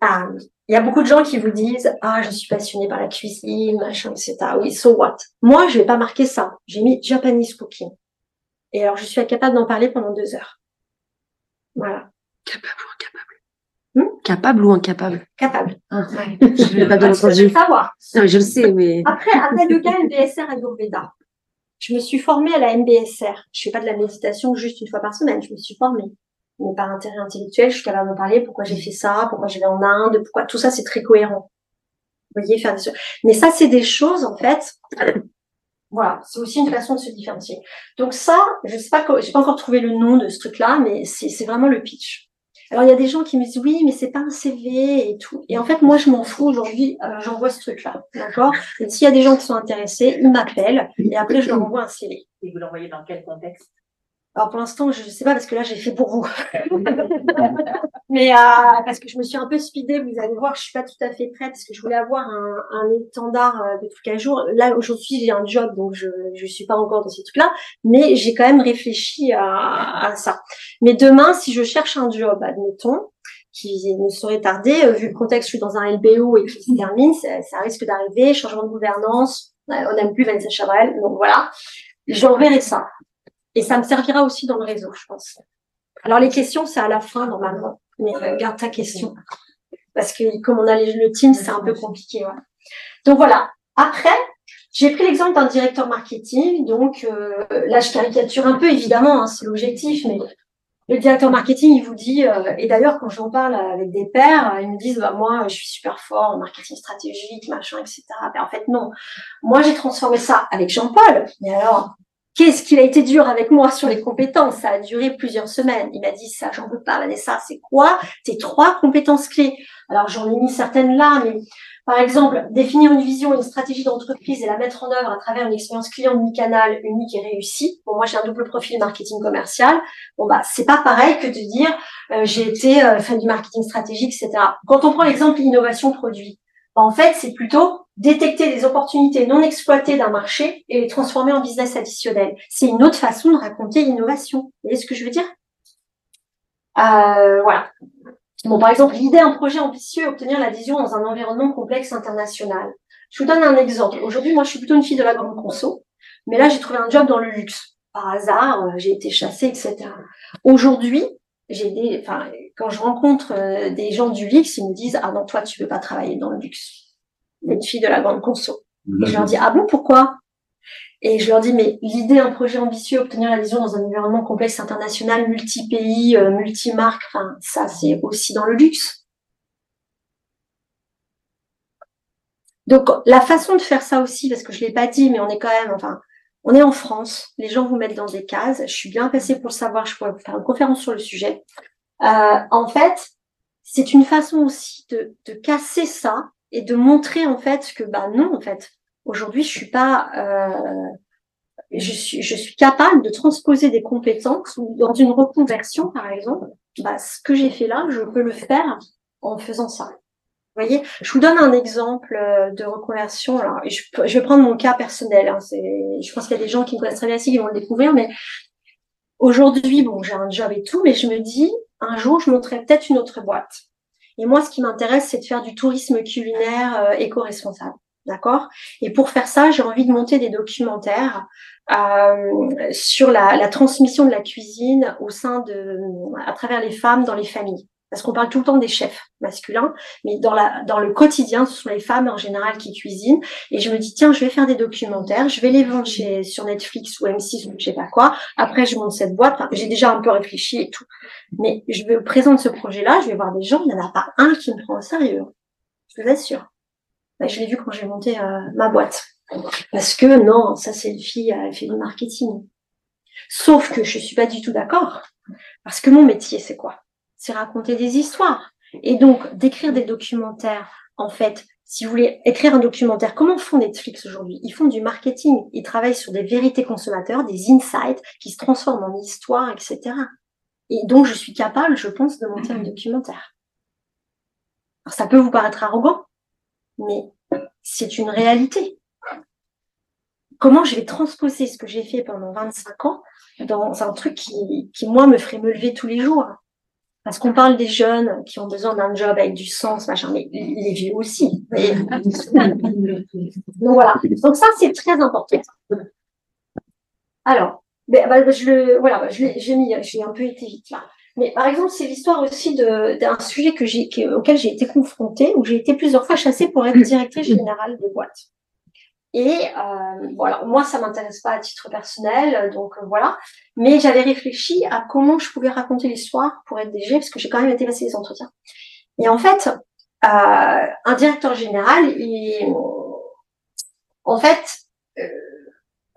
[SPEAKER 1] Ah, il y a beaucoup de gens qui vous disent Ah, je suis passionnée par la cuisine, machin, etc. Oui, so what? Moi, je vais pas marquer ça. J'ai mis Japanese cooking. Et alors, je suis incapable d'en parler pendant deux heures. Voilà.
[SPEAKER 2] Capable ou incapable? Hmm? Capable ou incapable?
[SPEAKER 1] Capable.
[SPEAKER 2] Ah, Je ne vais pas
[SPEAKER 1] de savoir.
[SPEAKER 2] Non, je le sais, mais.
[SPEAKER 1] Après, après le cas MBSR Ayurveda. Je me suis formée à la MBSR. Je fais pas de la méditation juste une fois par semaine. Je me suis formée mais par intérêt intellectuel, je suis capable de parler pourquoi j'ai fait ça, pourquoi je vais en Inde, pourquoi tout ça c'est très cohérent. Vous voyez, faire des Mais ça, c'est des choses, en fait. Voilà, c'est aussi une façon de se différencier. Donc ça, je sais pas, j'ai pas encore trouvé le nom de ce truc-là, mais c'est vraiment le pitch. Alors il y a des gens qui me disent oui, mais c'est pas un CV et tout. Et en fait, moi, je m'en fous aujourd'hui. Euh, j'envoie ce truc-là, d'accord? S'il y a des gens qui sont intéressés, ils m'appellent et après je leur envoie un CV.
[SPEAKER 3] Et vous l'envoyez dans quel contexte?
[SPEAKER 1] Alors pour l'instant, je ne sais pas parce que là j'ai fait pour vous. Mais euh, parce que je me suis un peu speedée, vous allez voir, je suis pas tout à fait prête parce que je voulais avoir un, un étendard euh, de trucs à jour. Là aujourd'hui j'ai un job donc je je suis pas encore dans ces trucs-là, mais j'ai quand même réfléchi à, à, ça. Mais demain, si je cherche un job, admettons, qui ne saurait tarder, euh, vu le contexte, je suis dans un LBO et qui se termine, ça, ça risque d'arriver, changement de gouvernance, on n'aime plus Vanessa Chabrel, donc voilà, j'enverrai ça. Et ça me servira aussi dans le réseau, je pense. Alors les questions, c'est à la fin normalement. Mais euh, garde ta question. Parce que comme on a le team, c'est un peu compliqué. Donc voilà. Après, j'ai pris l'exemple d'un directeur marketing. Donc euh, là, je caricature un peu, évidemment, hein, c'est l'objectif. Mais le directeur marketing, il vous dit, euh, et d'ailleurs, quand j'en parle avec des pairs, ils me disent, bah, moi, je suis super fort en marketing stratégique, machin, etc. Ben, en fait, non. Moi, j'ai transformé ça avec Jean-Paul. Mais alors, Qu'est-ce qu'il a été dur avec moi sur les compétences? Ça a duré plusieurs semaines. Il m'a dit ça, j'en veux pas, Vanessa. C'est quoi Tes trois compétences clés? Alors j'en ai mis certaines là, mais par exemple, définir une vision, une stratégie d'entreprise et la mettre en œuvre à travers une expérience client unicanale unique et réussie. Bon, moi j'ai un double profil marketing commercial. Bon bah c'est pas pareil que de dire euh, j'ai été euh, fan du marketing stratégique, etc. Quand on prend l'exemple innovation produit, bah, en fait c'est plutôt détecter les opportunités non exploitées d'un marché et les transformer en business additionnel. C'est une autre façon de raconter l'innovation. Vous voyez ce que je veux dire? Euh, Voilà. Bon, par exemple, l'idée un projet ambitieux, obtenir l'adhésion dans un environnement complexe international. Je vous donne un exemple. Aujourd'hui, moi, je suis plutôt une fille de la grande conso, mais là, j'ai trouvé un job dans le luxe. Par hasard, euh, j'ai été chassée, etc. Aujourd'hui, j'ai des, enfin, quand je rencontre euh, des gens du luxe, ils me disent, ah non, toi, tu veux pas travailler dans le luxe une fille de la grande conso. Et je leur dis, ah bon, pourquoi? Et je leur dis, mais l'idée, un projet ambitieux, obtenir l'adhésion dans un environnement complexe international, multi-pays, euh, multi-marques, enfin, ça, c'est aussi dans le luxe. Donc, la façon de faire ça aussi, parce que je l'ai pas dit, mais on est quand même, enfin, on est en France, les gens vous mettent dans des cases. Je suis bien passée pour le savoir, je pourrais vous faire une conférence sur le sujet. Euh, en fait, c'est une façon aussi de, de casser ça et de montrer en fait que bah non en fait aujourd'hui je suis pas euh, je suis je suis capable de transposer des compétences dans une reconversion par exemple bah ce que j'ai fait là je peux le faire en faisant ça. Vous voyez? Je vous donne un exemple euh, de reconversion. Alors je, je vais prendre mon cas personnel hein, c'est je pense qu'il y a des gens qui me connaissent très bien ici qui vont le découvrir mais aujourd'hui bon j'ai un job et tout mais je me dis un jour je monterai peut-être une autre boîte et moi, ce qui m'intéresse, c'est de faire du tourisme culinaire euh, éco-responsable. D'accord? Et pour faire ça, j'ai envie de monter des documentaires euh, sur la, la, transmission de la cuisine au sein de, à travers les femmes dans les familles parce qu'on parle tout le temps des chefs masculins, mais dans, la, dans le quotidien, ce sont les femmes en général qui cuisinent. Et je me dis, tiens, je vais faire des documentaires, je vais les vendre chez, sur Netflix ou M6 ou je sais pas quoi. Après, je monte cette boîte. j'ai déjà un peu réfléchi et tout. Mais je vais présenter ce projet-là, je vais voir des gens, il n'y en a pas un qui me prend au sérieux. Je vous assure. Bah, je l'ai vu quand j'ai monté euh, ma boîte. Parce que non, ça c'est une fille, elle fait du marketing. Sauf que je suis pas du tout d'accord. Parce que mon métier, c'est quoi? C'est raconter des histoires. Et donc, d'écrire des documentaires, en fait, si vous voulez écrire un documentaire, comment font Netflix aujourd'hui? Ils font du marketing, ils travaillent sur des vérités consommateurs, des insights qui se transforment en histoire, etc. Et donc, je suis capable, je pense, de monter un documentaire. Alors, ça peut vous paraître arrogant, mais c'est une réalité. Comment je vais transposer ce que j'ai fait pendant 25 ans dans un truc qui, qui, moi, me ferait me lever tous les jours? Parce qu'on parle des jeunes qui ont besoin d'un job avec du sens, machin, mais les vieux aussi. Donc voilà. Donc ça, c'est très important. Alors, ben, ben, je le, voilà, j'ai mis, j'ai un peu été vite là. Mais par exemple, c'est l'histoire aussi d'un sujet que j'ai, auquel j'ai été confrontée, où j'ai été plusieurs fois chassée pour être directrice générale de boîte. Et euh, voilà, moi, ça m'intéresse pas à titre personnel, donc euh, voilà. Mais j'avais réfléchi à comment je pouvais raconter l'histoire pour être DG, parce que j'ai quand même été passer les entretiens. Et en fait, euh, un directeur général, il, en fait,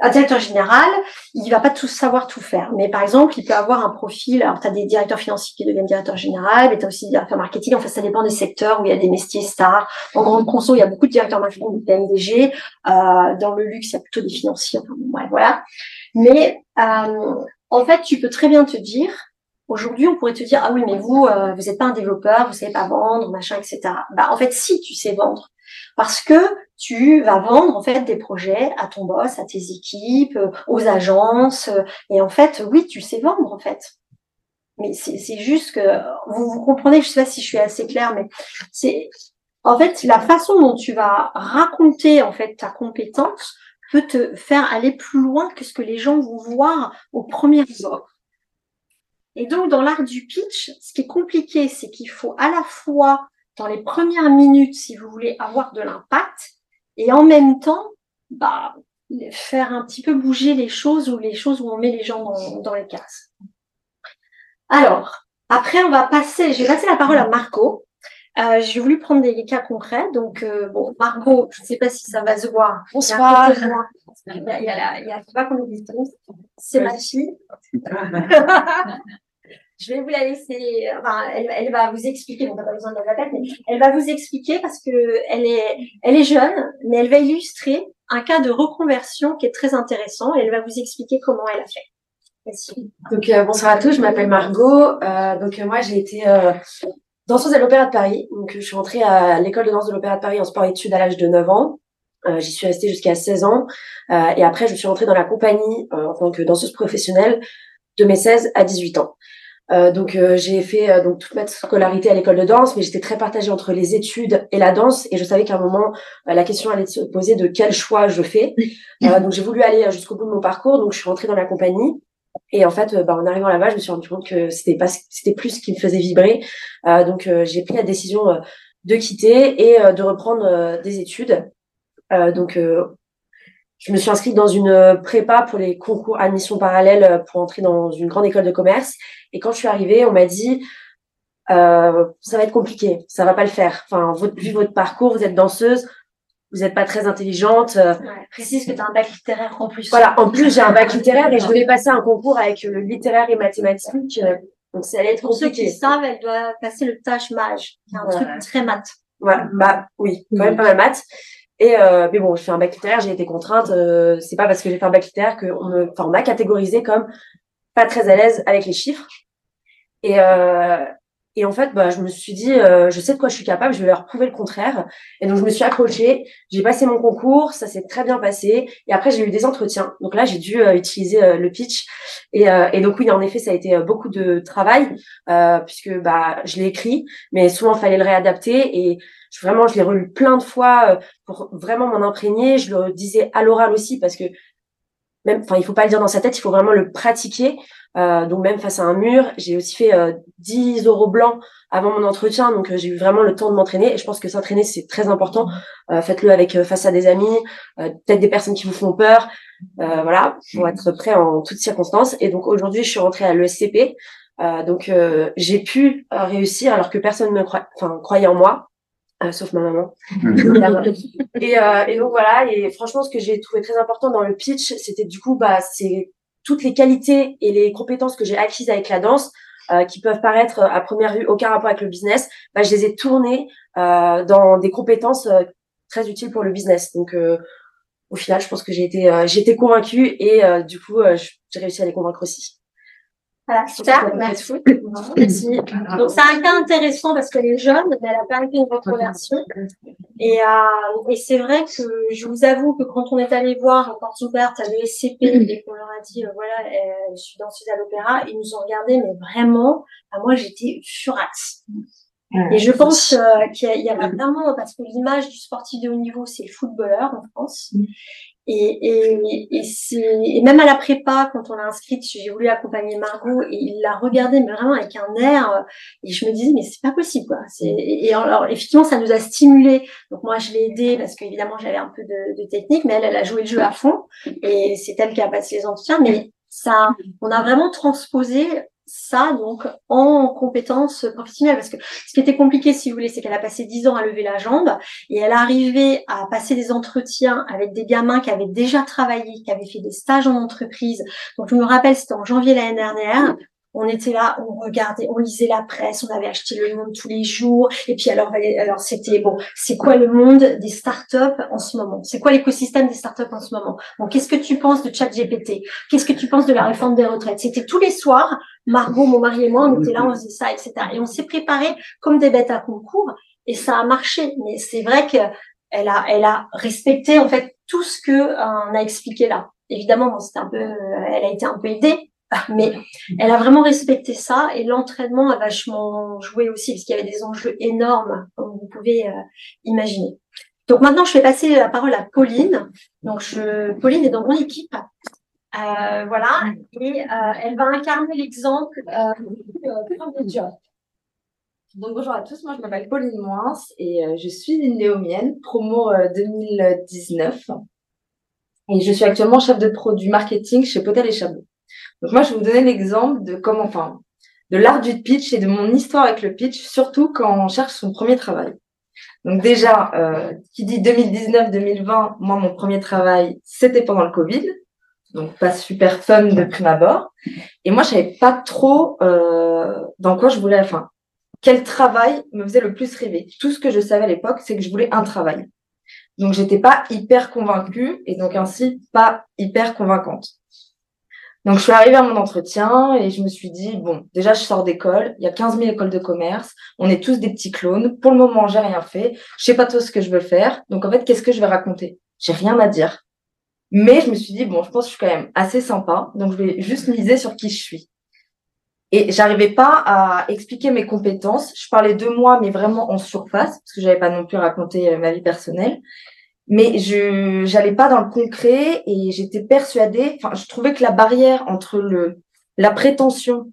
[SPEAKER 1] un directeur général, il va pas tout savoir tout faire. Mais par exemple, il peut avoir un profil. Alors, tu as des directeurs financiers qui deviennent directeurs général, mais tu as aussi des directeurs marketing. En fait, ça dépend des secteurs où il y a des métiers stars. En grande conso, il y a beaucoup de directeurs marketing, des PMDG. Euh, dans le luxe, il y a plutôt des financiers. Ouais, voilà. Mais euh, en fait, tu peux très bien te dire, Aujourd'hui, on pourrait te dire ah oui, mais vous, euh, vous n'êtes pas un développeur, vous savez pas vendre, machin, etc. Bah en fait, si tu sais vendre, parce que tu vas vendre en fait des projets à ton boss, à tes équipes, euh, aux agences. Euh, et en fait, oui, tu sais vendre en fait. Mais c'est juste que vous, vous comprenez, je sais pas si je suis assez claire, mais c'est en fait la façon dont tu vas raconter en fait ta compétence peut te faire aller plus loin que ce que les gens vont voir au premier abord. Et donc dans l'art du pitch, ce qui est compliqué, c'est qu'il faut à la fois dans les premières minutes, si vous voulez avoir de l'impact, et en même temps, bah, faire un petit peu bouger les choses ou les choses où on met les gens dans, les cases. Alors, après, on va passer, je vais passer la parole à Marco. Euh, j'ai voulu prendre des cas concrets. Donc, euh, bon, Marco, je ne sais pas si ça va se voir.
[SPEAKER 2] Bonsoir.
[SPEAKER 1] Il y a, il y a, il y a, il y a pas qu'on oublie C'est ma fille. Je vais vous la laisser, enfin, elle, va vous expliquer, on n'a pas besoin de la tête, mais elle va vous expliquer parce que elle est, elle est jeune, mais elle va illustrer un cas de reconversion qui est très intéressant et elle va vous expliquer comment elle a fait.
[SPEAKER 2] Merci. Donc, euh, bonsoir à tous, je m'appelle Margot. Euh, donc, moi, j'ai été euh, danseuse à l'Opéra de Paris. Donc, je suis rentrée à l'école de danse de l'Opéra de Paris en sport-études à l'âge de 9 ans. J'y suis restée jusqu'à 16 ans. et après, je suis rentrée dans la compagnie en tant que danseuse professionnelle de mes 16 à 18 ans. Euh, donc euh, j'ai fait euh, donc toute ma scolarité à l'école de danse, mais j'étais très partagée entre les études et la danse, et je savais qu'à un moment la question allait se poser de quel choix je fais. donc j'ai voulu aller jusqu'au bout de mon parcours, donc je suis rentrée dans la compagnie. Et en fait, bah, en arrivant là-bas, je me suis rendu compte que c'était pas, c'était plus ce qui me faisait vibrer. donc j'ai pris la décision de quitter et de reprendre des études. donc je me suis inscrite dans une euh, prépa pour les concours admission parallèle euh, pour entrer dans une grande école de commerce. Et quand je suis arrivée, on m'a dit euh, ça va être compliqué, ça va pas le faire. Enfin, votre, vu votre parcours, vous êtes danseuse, vous n'êtes pas très intelligente.
[SPEAKER 1] Ouais, précise que tu as un bac littéraire en plus.
[SPEAKER 2] Voilà, en plus j'ai un bac littéraire et je devais passer un concours avec le littéraire et mathématiques. Donc ça allait être compliqué.
[SPEAKER 1] Pour ceux qui savent, elle doit passer le tâche mage, qui est un truc très mat.
[SPEAKER 2] Voilà, bah oui, quand même pas mal maths. Et euh, mais bon, je fais un bac littéraire, j'ai été contrainte. Euh, c'est pas parce que j'ai fait un bac littéraire qu'on me, enfin, on m'a catégorisé comme pas très à l'aise avec les chiffres. Et euh, et en fait, bah, je me suis dit, euh, je sais de quoi je suis capable, je vais leur prouver le contraire. Et donc, je me suis accrochée, j'ai passé mon concours, ça s'est très bien passé. Et après, j'ai eu des entretiens. Donc là, j'ai dû euh, utiliser euh, le pitch. Et, et, donc, oui, en effet, ça a été beaucoup de travail, puisque bah, je l'ai écrit, mais souvent, il fallait le réadapter. Et je, vraiment, je l'ai relu plein de fois pour vraiment m'en imprégner. Je le disais à l'oral aussi, parce que même, enfin, il faut pas le dire dans sa tête, il faut vraiment le pratiquer. Euh, donc même face à un mur, j'ai aussi fait euh, 10 euros blancs avant mon entretien, donc euh, j'ai eu vraiment le temps de m'entraîner. Et je pense que s'entraîner c'est très important. Euh, faites-le avec euh, face à des amis, peut-être des personnes qui vous font peur, voilà, pour être prêt en toutes circonstances. Et donc aujourd'hui, je suis rentrée à l'ESCP, donc j'ai pu réussir alors que personne ne enfin, croyait en moi. Sauf ma maman. et, et donc voilà, et franchement, ce que j'ai trouvé très important dans le pitch, c'était du coup, bah, c'est toutes les qualités et les compétences que j'ai acquises avec la danse, euh, qui peuvent paraître euh, à première vue aucun rapport avec le business, bah, je les ai tournées euh, dans des compétences euh, très utiles pour le business. Donc, euh, au final, je pense que j'ai été, j'ai été convaincue et du coup, j'ai réussi à les convaincre aussi.
[SPEAKER 1] Voilà, super, merci. merci. Donc, c'est un cas intéressant parce qu'elle est jeune, mais elle a pas été une reconversion. Et, euh, et c'est vrai que je vous avoue que quand on est allé voir en porte ouverte à l'ESCP et qu'on leur a dit, euh, voilà, euh, je suis danseuse à l'opéra, ils nous ont regardé, mais vraiment, bah, moi, j'étais furax. Et je pense qu'il y, a vraiment, parce que l'image du sportif de haut niveau, c'est le footballeur en France. Et, et, et, et même à la prépa, quand on l'a inscrite, j'ai voulu accompagner Margot et il l'a regardée, mais vraiment avec un air. Et je me disais, mais c'est pas possible, quoi. Et alors, effectivement, ça nous a stimulé. Donc, moi, je l'ai aidée parce qu'évidemment, j'avais un peu de, de, technique, mais elle, elle a joué le jeu à fond. Et c'est elle qui a passé les entretiens. Mais ça, on a vraiment transposé ça donc en compétences professionnelles parce que ce qui était compliqué si vous voulez c'est qu'elle a passé dix ans à lever la jambe et elle arrivait à passer des entretiens avec des gamins qui avaient déjà travaillé qui avaient fait des stages en entreprise. Donc je me rappelle c'était en janvier l'année dernière on était là, on regardait, on lisait la presse, on avait acheté le monde tous les jours. Et puis alors, alors c'était bon, c'est quoi le monde des startups en ce moment? C'est quoi l'écosystème des startups en ce moment? Bon, qu'est-ce que tu penses de ChatGPT? Qu'est-ce que tu penses de la réforme des retraites? C'était tous les soirs, Margot, mon mari et moi, on était là, on faisait ça, etc. Et on s'est préparé comme des bêtes à concours, et ça a marché. Mais c'est vrai que elle a, elle a respecté en fait tout ce que euh, on a expliqué là. Évidemment, bon, c'était un peu, elle a été un peu aidée, mais elle a vraiment respecté ça et l'entraînement a vachement joué aussi parce qu'il y avait des enjeux énormes, comme vous pouvez euh, imaginer. Donc maintenant, je vais passer la parole à Pauline. Donc, Pauline est dans mon équipe. Euh, voilà, et euh, elle va incarner l'exemple job.
[SPEAKER 4] Donc bonjour à tous, moi je m'appelle Pauline Moins et je suis une néomienne, promo 2019. Et je suis actuellement chef de produit marketing chez Potel et Chabot. Donc moi, je vais vous donner l'exemple de comment, enfin, de l'art du pitch et de mon histoire avec le pitch, surtout quand on cherche son premier travail. Donc déjà, euh, qui dit 2019-2020, moi, mon premier travail, c'était pendant le Covid. Donc pas super fun de prime abord. Et moi, je savais pas trop euh, dans quoi je voulais, enfin, quel travail me faisait le plus rêver. Tout ce que je savais à l'époque, c'est que je voulais un travail. Donc j'étais pas hyper convaincue et donc ainsi pas hyper convaincante. Donc, je suis arrivée à mon entretien et je me suis dit, bon, déjà, je sors d'école. Il y a 15 000 écoles de commerce. On est tous des petits clones. Pour le moment, j'ai rien fait. Je sais pas tout ce que je veux faire. Donc, en fait, qu'est-ce que je vais raconter? J'ai rien à dire. Mais je me suis dit, bon, je pense que je suis quand même assez sympa. Donc, je vais juste miser sur qui je suis. Et j'arrivais pas à expliquer mes compétences. Je parlais de moi, mais vraiment en surface, parce que j'avais pas non plus raconté euh, ma vie personnelle mais je j'allais pas dans le concret et j'étais persuadée enfin je trouvais que la barrière entre le la prétention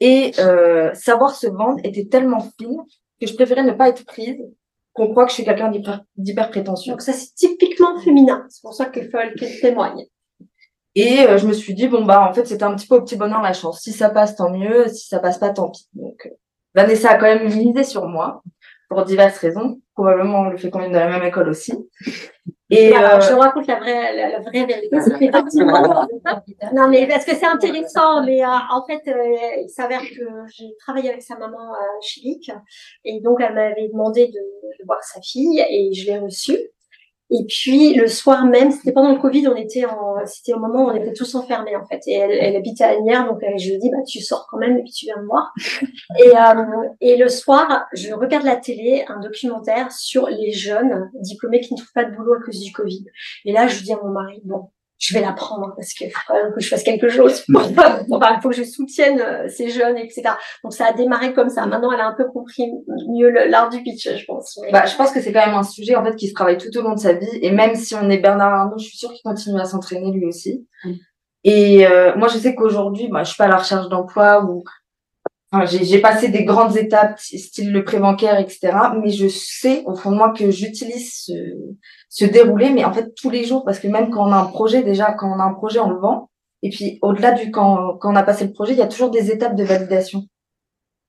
[SPEAKER 4] et euh, savoir se vendre était tellement fine que je préférais ne pas être prise qu'on croit que je suis quelqu'un d'hyper prétentieux.
[SPEAKER 1] Donc ça c'est typiquement féminin, c'est pour ça qu'il faut qu'elle témoigne.
[SPEAKER 4] Et euh, je me suis dit bon bah en fait c'était un petit peu au petit bonheur la chance. Si ça passe tant mieux, si ça passe pas tant pis. Donc euh, Vanessa a quand même misé sur moi pour diverses raisons. Probablement le fait qu'on vienne de la même école aussi.
[SPEAKER 1] Et euh... je raconte la vraie, la, vraie vérité. non, mais parce que c'est intéressant. Mais euh, en fait, euh, il s'avère que j'ai travaillé avec sa maman à Chilique. Et donc, elle m'avait demandé de, de, voir sa fille et je l'ai reçue. Et puis le soir même, c'était pendant le Covid, on était en, c'était au moment où on était tous enfermés en fait. Et elle, elle habitait à Agnières, donc je lui dis bah tu sors quand même et puis tu viens me voir. Et, euh, et le soir, je regarde la télé, un documentaire sur les jeunes diplômés qui ne trouvent pas de boulot à cause du Covid. Et là, je dis à mon mari bon, je vais la prendre parce qu'il faut quand même que je fasse quelque chose. Pour, il faut que je soutienne euh, ces jeunes, etc. Donc ça a démarré comme ça. Maintenant, elle a un peu compris mieux l'art du pitch, je pense.
[SPEAKER 4] Bah, je pense que c'est quand même un sujet en fait qui se travaille tout au long de sa vie. Et même si on est Bernard Arnault, je suis sûre qu'il continue à s'entraîner lui aussi. Et euh, moi, je sais qu'aujourd'hui, bah, je suis pas à la recherche d'emploi ou j'ai passé des grandes étapes, style le pré-bancaire, etc. Mais je sais au fond de moi que j'utilise ce, se dérouler, mais en fait tous les jours, parce que même quand on a un projet, déjà quand on a un projet, on le vend. Et puis au-delà du quand, quand on a passé le projet, il y a toujours des étapes de validation.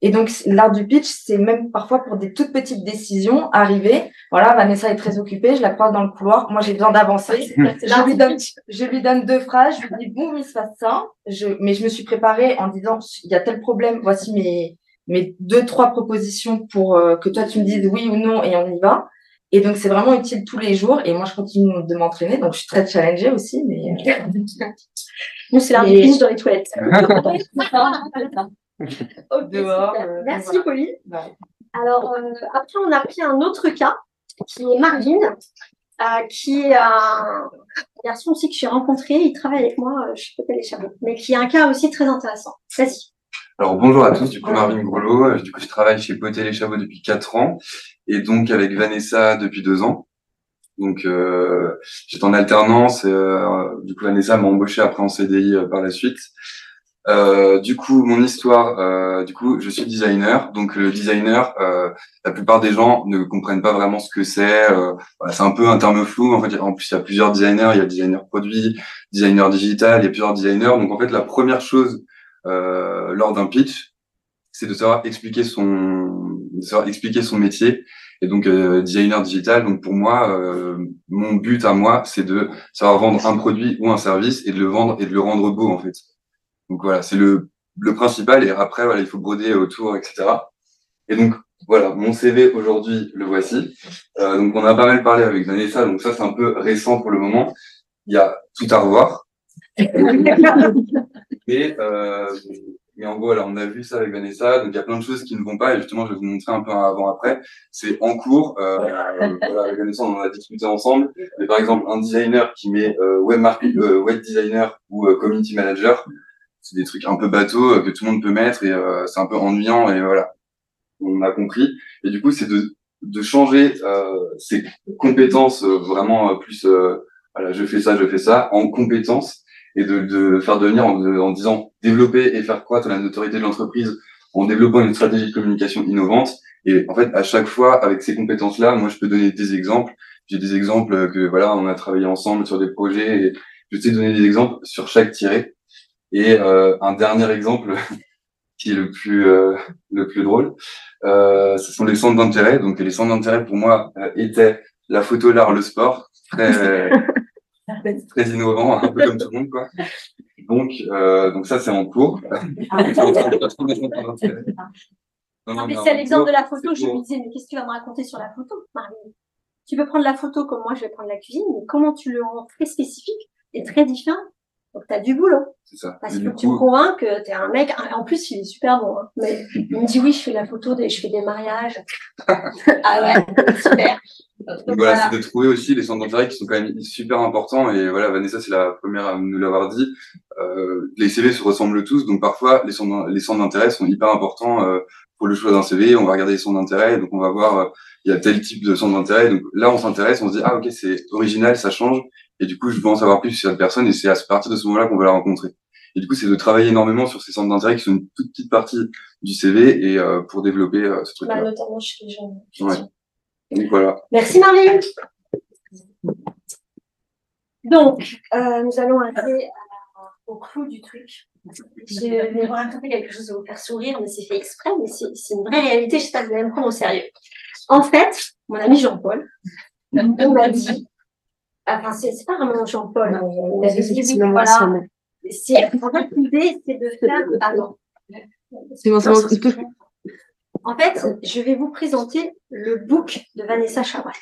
[SPEAKER 4] Et donc l'art du pitch, c'est même parfois pour des toutes petites décisions, arriver, voilà, Vanessa est très occupée, je la croise dans le couloir, moi j'ai besoin d'avancer, je lui donne, je lui donne deux phrases, je lui dis bon, il se passe ça, je, mais je me suis préparée en disant il y a tel problème, voici mes mes deux trois propositions pour euh, que toi tu me dises oui ou non et on y va. Et donc, c'est vraiment utile tous les jours. Et moi, je continue de m'entraîner. Donc, je suis très challengée aussi. Mais...
[SPEAKER 1] Nous, c'est
[SPEAKER 4] Et-
[SPEAKER 1] du pinch dans les toilettes.
[SPEAKER 4] Dehors. euh,
[SPEAKER 1] Merci,
[SPEAKER 4] voilà.
[SPEAKER 1] Pauline.
[SPEAKER 4] Ouais.
[SPEAKER 1] Alors, euh, après, on a pris un autre cas, qui est Marvin, euh, qui est un garçon aussi que j'ai rencontré. Il travaille avec moi euh, chez Potel et Chabot, mais qui est un cas aussi très intéressant. Vas-y.
[SPEAKER 5] Alors bonjour à tous, du coup Marvin Grolot, du coup je travaille chez Potel et Chabot depuis quatre ans et donc avec Vanessa depuis deux ans. Donc euh, j'étais en alternance, et, euh, du coup Vanessa m'a embauché après en CDI euh, par la suite. Euh, du coup mon histoire, euh, du coup je suis designer, donc le designer, euh, la plupart des gens ne comprennent pas vraiment ce que c'est. euh, voilà, c'est un peu un terme flou. En fait, en plus il y a plusieurs designers, il y a designer produit, designer digital, il y a plusieurs designers. Donc en fait la première chose euh, lors d'un pitch, c'est de savoir expliquer son, de savoir expliquer son métier. Et donc euh, designer digital. Donc pour moi, mon but à moi, c'est de savoir vendre un produit ou un service et de le vendre et de le rendre beau en fait. Donc voilà, c'est le le principal. Et après voilà, il faut broder autour, etc. Et donc voilà, mon CV aujourd'hui, le voici. Euh, donc on a pas mal parlé avec Vanessa. Donc ça c'est un peu récent pour le moment. Il y a tout à revoir. Mais, euh, mais en gros, on a vu ça avec Vanessa, donc il y a plein de choses qui ne vont pas, et justement, je vais vous montrer un peu avant-après. C'est en cours, euh, voilà, avec Vanessa, on en a discuté ensemble. Mais par exemple, un designer qui met euh, web, euh, web designer ou euh, community manager, c'est des trucs un peu bateaux euh, que tout le monde peut mettre, et euh, c'est un peu ennuyant, et voilà, on a compris. Et du coup, c'est de, de changer ses compétences euh, vraiment euh, plus, voilà, je fais ça, je fais ça, en compétences et de, de faire devenir en, en disant développer et faire croître la notoriété de l'entreprise en développant une stratégie de communication innovante. Et en fait, à chaque fois, avec ces compétences-là, moi, je peux donner des exemples. J'ai des exemples que voilà, on a travaillé ensemble sur des projets. Et je sais donner des exemples sur chaque tiré. Et euh, un dernier exemple qui est le plus euh, le plus drôle, euh, ce sont les centres d'intérêt. Donc les centres d'intérêt pour moi euh, étaient la photo, l'art, le sport. Très, très innovant, un peu comme tout le monde, quoi. Donc, euh, donc ça, c'est en cours. Non, non,
[SPEAKER 1] mais
[SPEAKER 5] mais
[SPEAKER 1] c'est l'exemple de la photo. Je me disais, mais qu'est-ce que tu vas me raconter sur la photo, Marine Tu peux prendre la photo comme moi, je vais prendre la cuisine, mais comment tu le rends très spécifique et très différent Donc, tu as du boulot.
[SPEAKER 5] C'est ça.
[SPEAKER 1] Parce que tu me convaincs que tu es un mec. En plus, il est super bon. hein. Mais il me dit, oui, je fais la photo, des... je fais des mariages. ah ouais, super.
[SPEAKER 5] donc voilà, c'est de trouver aussi les centres d'intérêt qui sont quand même super importants. Et voilà, Vanessa, c'est la première à nous l'avoir dit. Euh, les CV se ressemblent tous, donc parfois les centres, les centres d'intérêt sont hyper importants euh, pour le choix d'un CV. On va regarder les centres d'intérêt, donc on va voir euh, il y a tel type de centre d'intérêt. Donc là, on s'intéresse, on se dit ah ok, c'est original, ça change. Et du coup, je veux en savoir plus sur cette personne, et c'est à partir de ce moment-là qu'on va la rencontrer. Et du coup, c'est de travailler énormément sur ces centres d'intérêt qui sont une toute petite partie du CV et euh, pour développer euh, ce
[SPEAKER 1] Bah,
[SPEAKER 5] truc-là.
[SPEAKER 1] notamment chez les jeunes.
[SPEAKER 5] Ouais. Donc voilà.
[SPEAKER 1] Merci Marie. Donc, euh, nous allons arriver à- au clou du truc. Je vais vous raconter quelque chose de vous faire sourire, mais c'est fait exprès, mais c'est c'est une vraie réalité, j'espère que vous allez me prendre au sérieux. En fait, mon ami Jean-Paul, il m'a dit, enfin, c'est pas vraiment Jean-Paul, mais voilà, en fait, l'idée, c'est de faire, pardon.
[SPEAKER 4] C'est
[SPEAKER 1] En fait, je vais vous présenter le book de Vanessa Chabrel.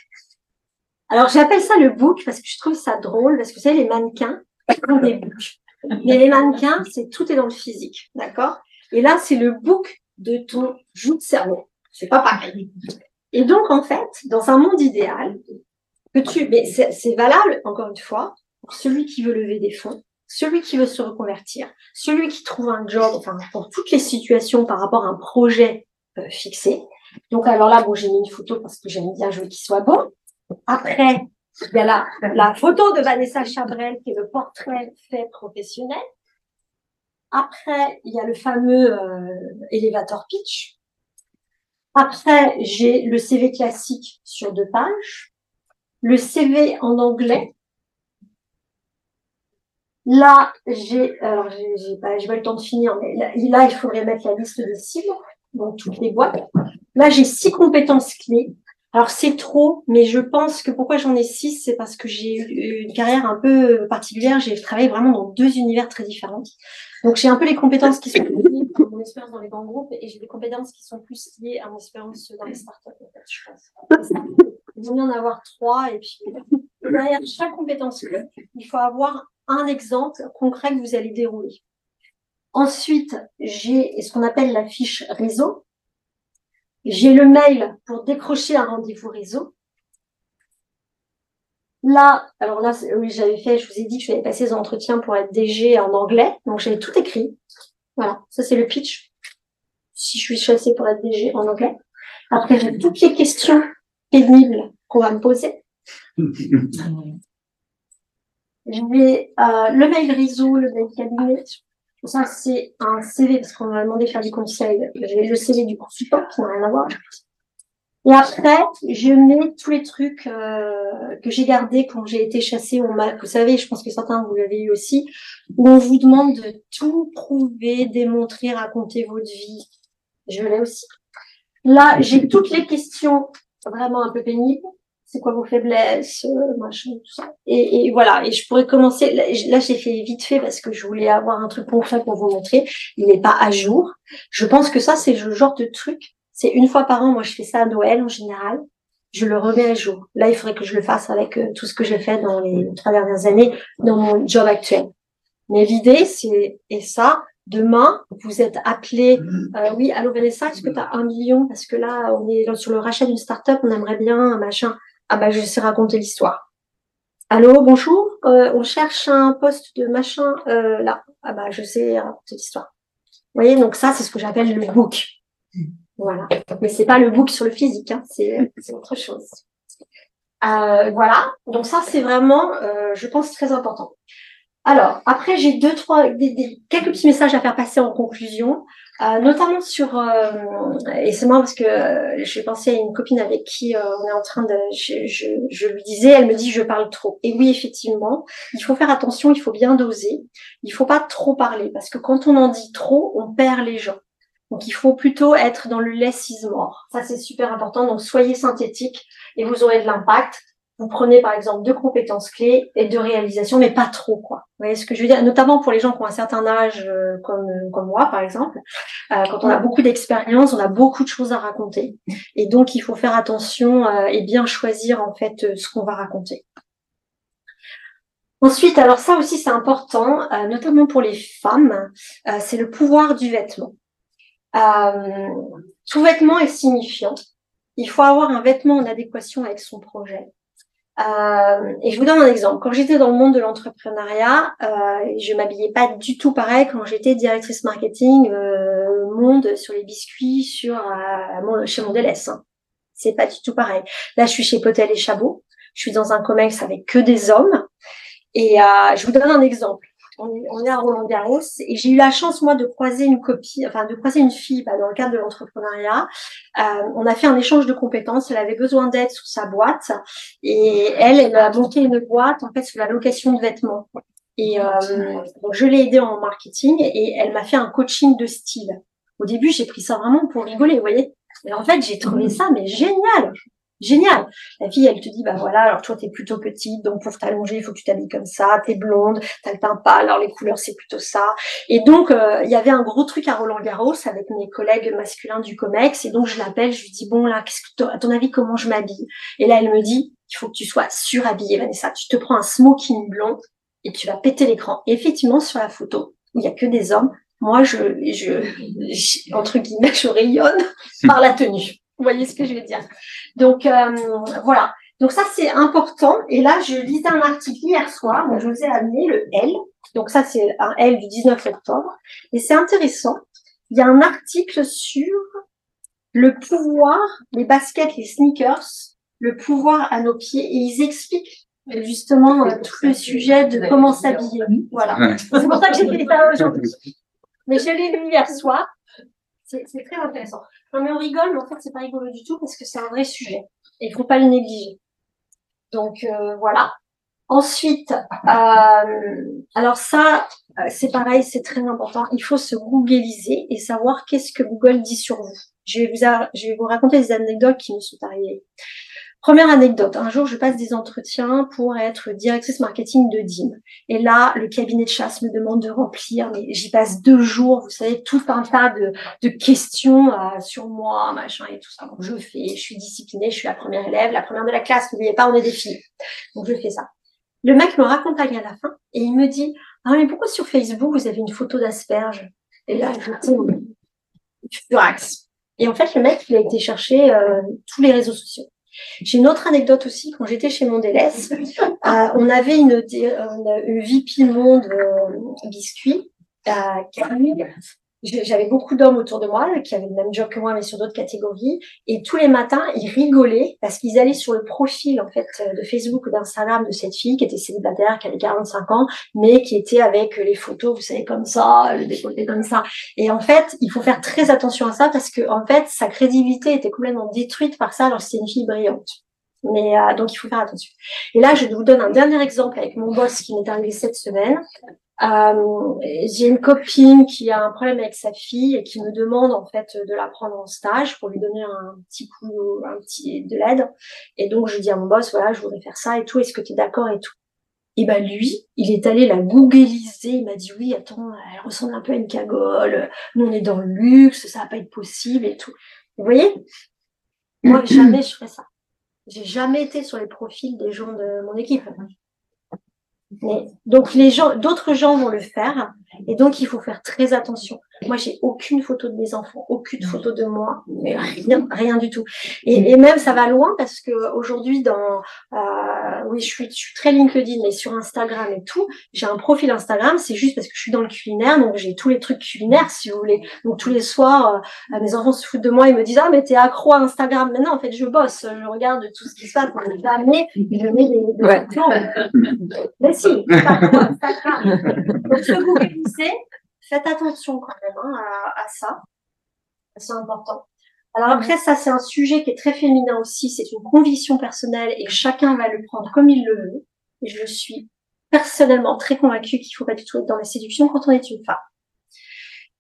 [SPEAKER 1] Alors, j'appelle ça le book parce que je trouve ça drôle, parce que vous savez, les mannequins ont des books. Mais les mannequins, c'est tout est dans le physique, d'accord? Et là, c'est le book de ton joue de cerveau. C'est pas pareil. Et donc, en fait, dans un monde idéal, que tu, mais c'est valable, encore une fois, pour celui qui veut lever des fonds, celui qui veut se reconvertir, celui qui trouve un job, enfin, pour toutes les situations par rapport à un projet euh, fixé. Donc, alors là, bon, j'ai mis une photo parce que j'aime bien, veux qu'il soit bon. Après, il y a la, la photo de Vanessa Chabrel qui est le portrait fait professionnel. Après, il y a le fameux euh, elevator pitch. Après, j'ai le CV classique sur deux pages, le CV en anglais. Là, j'ai, alors j'ai pas, pas le temps de finir, mais là, il faudrait mettre la liste de cibles, donc toutes les boîtes. Là, j'ai six compétences clés. Alors c'est trop, mais je pense que pourquoi j'en ai six, c'est parce que j'ai eu une carrière un peu particulière. J'ai travaillé vraiment dans deux univers très différents. Donc j'ai un peu les compétences qui sont liées à mon expérience dans les grands groupes et j'ai des compétences qui sont plus liées à mon expérience dans les startups, je pense. Il vaut mieux en avoir trois et puis derrière chaque compétence, il faut avoir un exemple concret que vous allez dérouler. Ensuite, j'ai ce qu'on appelle la fiche réseau. J'ai le mail pour décrocher un rendez-vous réseau. Là, alors là, oui, j'avais fait, je vous ai dit que j'avais passé des entretiens pour être DG en anglais, donc j'avais tout écrit. Voilà, ça c'est le pitch. Si je suis chassée pour être DG en anglais. Après, j'ai toutes les questions pénibles qu'on va me poser. J'ai euh, le mail réseau, le mail cabinet. Ça, c'est un CV, parce qu'on m'a demandé de faire du conseil. J'ai le CV du consultant, qui n'a rien à voir. Et après, je mets tous les trucs euh, que j'ai gardés quand j'ai été chassée au. Vous savez, je pense que certains vous l'avez eu aussi, où on vous demande de tout prouver, démontrer, raconter votre vie. Je l'ai aussi. Là, j'ai toutes les questions vraiment un peu pénibles. C'est quoi vos faiblesses, euh, machin, tout ça. Et, et, voilà. Et je pourrais commencer. Là, j'ai fait vite fait parce que je voulais avoir un truc concret pour vous montrer. Il n'est pas à jour. Je pense que ça, c'est le genre de truc c'est une fois par an, moi je fais ça à Noël en général. Je le remets à jour. Là, il faudrait que je le fasse avec euh, tout ce que j'ai fait dans les trois dernières années dans mon job actuel. Mais l'idée, c'est, et ça, demain, vous êtes appelé, euh, oui, allô Vanessa, est-ce que tu as un million? Parce que là, on est sur le rachat d'une start-up, on aimerait bien un machin. Ah bah, je sais raconter l'histoire. Allô, bonjour, euh, on cherche un poste de machin là. Ah bah, je sais raconter l'histoire. Vous voyez, donc ça, c'est ce que j'appelle le book. Voilà. Mais c'est pas le book sur le physique, hein. c'est autre chose. Euh, voilà. Donc ça, c'est vraiment, euh, je pense, très important. Alors, après, j'ai deux, trois, des, quelques petits messages à faire passer en conclusion, euh, notamment sur, euh, et c'est moi parce que euh, j'ai pensé à une copine avec qui on est en train de, je, je, je, lui disais, elle me dit, je parle trop. Et oui, effectivement, il faut faire attention, il faut bien doser, il faut pas trop parler parce que quand on en dit trop, on perd les gens. Donc, il faut plutôt être dans le less is more. Ça, c'est super important. Donc, soyez synthétique et vous aurez de l'impact. Vous prenez, par exemple, deux compétences clés et deux réalisations, mais pas trop, quoi. Vous voyez ce que je veux dire? Notamment pour les gens qui ont un certain âge, euh, comme, comme moi, par exemple. Euh, quand on a beaucoup d'expérience, on a beaucoup de choses à raconter. Et donc, il faut faire attention euh, et bien choisir, en fait, ce qu'on va raconter. Ensuite, alors ça aussi c'est important, notamment pour les femmes, c'est le pouvoir du vêtement. Euh, tout vêtement est signifiant. Il faut avoir un vêtement en adéquation avec son projet. Euh, et je vous donne un exemple. Quand j'étais dans le monde de l'entrepreneuriat, euh, je m'habillais pas du tout pareil quand j'étais directrice marketing euh, monde sur les biscuits, sur euh, chez Mondelez. Hein. C'est pas du tout pareil. Là, je suis chez Potel et Chabot. Je suis dans un comex avec que des hommes. Et je vous donne un exemple on est, à Roland Garros et j'ai eu la chance moi de croiser une copie, enfin de croiser une fille bah, dans le cadre de l'entrepreneuriat. Euh, on a fait un échange de compétences. Elle avait besoin d'aide sous sa boîte et elle, elle a monté une boîte en fait sur la location de vêtements. Et euh, donc je l'ai aidée en marketing et elle m'a fait un coaching de style. Au début, j'ai pris ça vraiment pour rigoler, vous voyez. Et en fait, j'ai trouvé ça mais génial génial. La fille, elle te dit, bah voilà, alors toi, t'es plutôt petite, donc pour t'allonger, il faut que tu t'habilles comme ça, t'es blonde, t'as le teint pâle, alors les couleurs, c'est plutôt ça. Et donc, euh, il y avait un gros truc à Roland Garros avec mes collègues masculins du COMEX, et donc je l'appelle, je lui dis, bon là, à ton avis, comment je m'habille? Et là, elle me dit, il faut que tu sois surhabillée, Vanessa. Tu te prends un smoking blond et tu vas péter l'écran. Effectivement, sur la photo, où il y a que des hommes, moi, je, je, entre guillemets, je rayonne par la tenue. Vous voyez ce que je veux dire? Donc euh, voilà. Donc ça c'est important. Et là je lisais un article hier soir. Donc je vous ai amené le L. Donc ça c'est un L du 19 octobre. Et c'est intéressant. Il y a un article sur le pouvoir, les baskets, les sneakers, le pouvoir à nos pieds. Et ils expliquent justement euh, tout le sujet de comment s'habiller. Voilà. C'est pour ça que j'ai fait ça aujourd'hui. Mais je l'ai lu hier soir. C'est très intéressant. Non, mais on rigole, mais en fait, c'est pas rigolo du tout parce que c'est un vrai sujet. Et il faut pas le négliger. Donc, euh, voilà. Ensuite, euh, alors ça, euh, c'est pareil, c'est très important. Il faut se googliser et savoir qu'est-ce que Google dit sur vous. Je vais vous, je vais vous raconter des anecdotes qui me sont arrivées. Première anecdote, un jour je passe des entretiens pour être directrice marketing de DIM. Et là, le cabinet de chasse me demande de remplir, mais j'y passe deux jours, vous savez, tout un tas de, questions euh, sur moi, machin et tout ça. Donc je fais, je suis disciplinée, je suis la première élève, la première de la classe, n'oubliez pas, on est des filles. Donc je fais ça. Le mec me raconte à la fin et il me dit, ah mais pourquoi sur Facebook vous avez une photo d'asperge? Et là, je furax. Et en fait, le mec, il a été chercher euh, tous les réseaux sociaux. J'ai une autre anecdote aussi. Quand j'étais chez Mondelez, euh, on avait une, une, une VP Monde euh, biscuit euh, qui j'avais beaucoup d'hommes autour de moi qui avaient le même job que moi mais sur d'autres catégories. Et tous les matins ils rigolaient parce qu'ils allaient sur le profil en fait de Facebook ou d'Instagram de cette fille qui était célibataire qui avait 45 ans mais qui était avec les photos vous savez comme ça le décolleté comme ça. Et en fait il faut faire très attention à ça parce que en fait sa crédibilité était complètement détruite par ça alors c'était une fille brillante mais euh, donc il faut faire attention. Et là, je vous donne un dernier exemple avec mon boss qui m'est arrivé cette semaine. Euh, j'ai une copine qui a un problème avec sa fille et qui me demande en fait de la prendre en stage pour lui donner un petit coup, un petit de l'aide. Et donc je dis à mon boss voilà, je voudrais faire ça et tout. Est-ce que tu es d'accord et tout? Et ben lui, il est allé la googliser. Il m'a dit oui, attends, elle ressemble un peu à une cagole. Nous on est dans le luxe, ça va pas être possible et tout. Vous voyez? Moi jamais je ferais ça. J'ai jamais été sur les profils des gens de mon équipe. Donc les gens, d'autres gens vont le faire, et donc il faut faire très attention. Moi, j'ai aucune photo de mes enfants, aucune photo de moi, mais rien, rien du tout. Et, et même ça va loin parce que aujourd'hui, dans, euh, oui, je suis, je suis très LinkedIn, mais sur Instagram et tout, j'ai un profil Instagram. C'est juste parce que je suis dans le culinaire, donc j'ai tous les trucs culinaires, si vous voulez. Donc tous les soirs, euh, mes enfants se foutent de moi, ils me disent ah mais t'es accro à Instagram. Maintenant, en fait, je bosse, je regarde tout ce qui se passe. Jamais je mets des, des
[SPEAKER 2] Ouais.
[SPEAKER 1] Mais si, Instagram. Donc ce que vous glissez, faites attention quand même hein, à, à ça. C'est important. Alors après, ça, c'est un sujet qui est très féminin aussi. C'est une conviction personnelle et chacun va le prendre comme il le veut. Et je suis personnellement très convaincue qu'il faut pas du tout être dans la séduction quand on est une femme.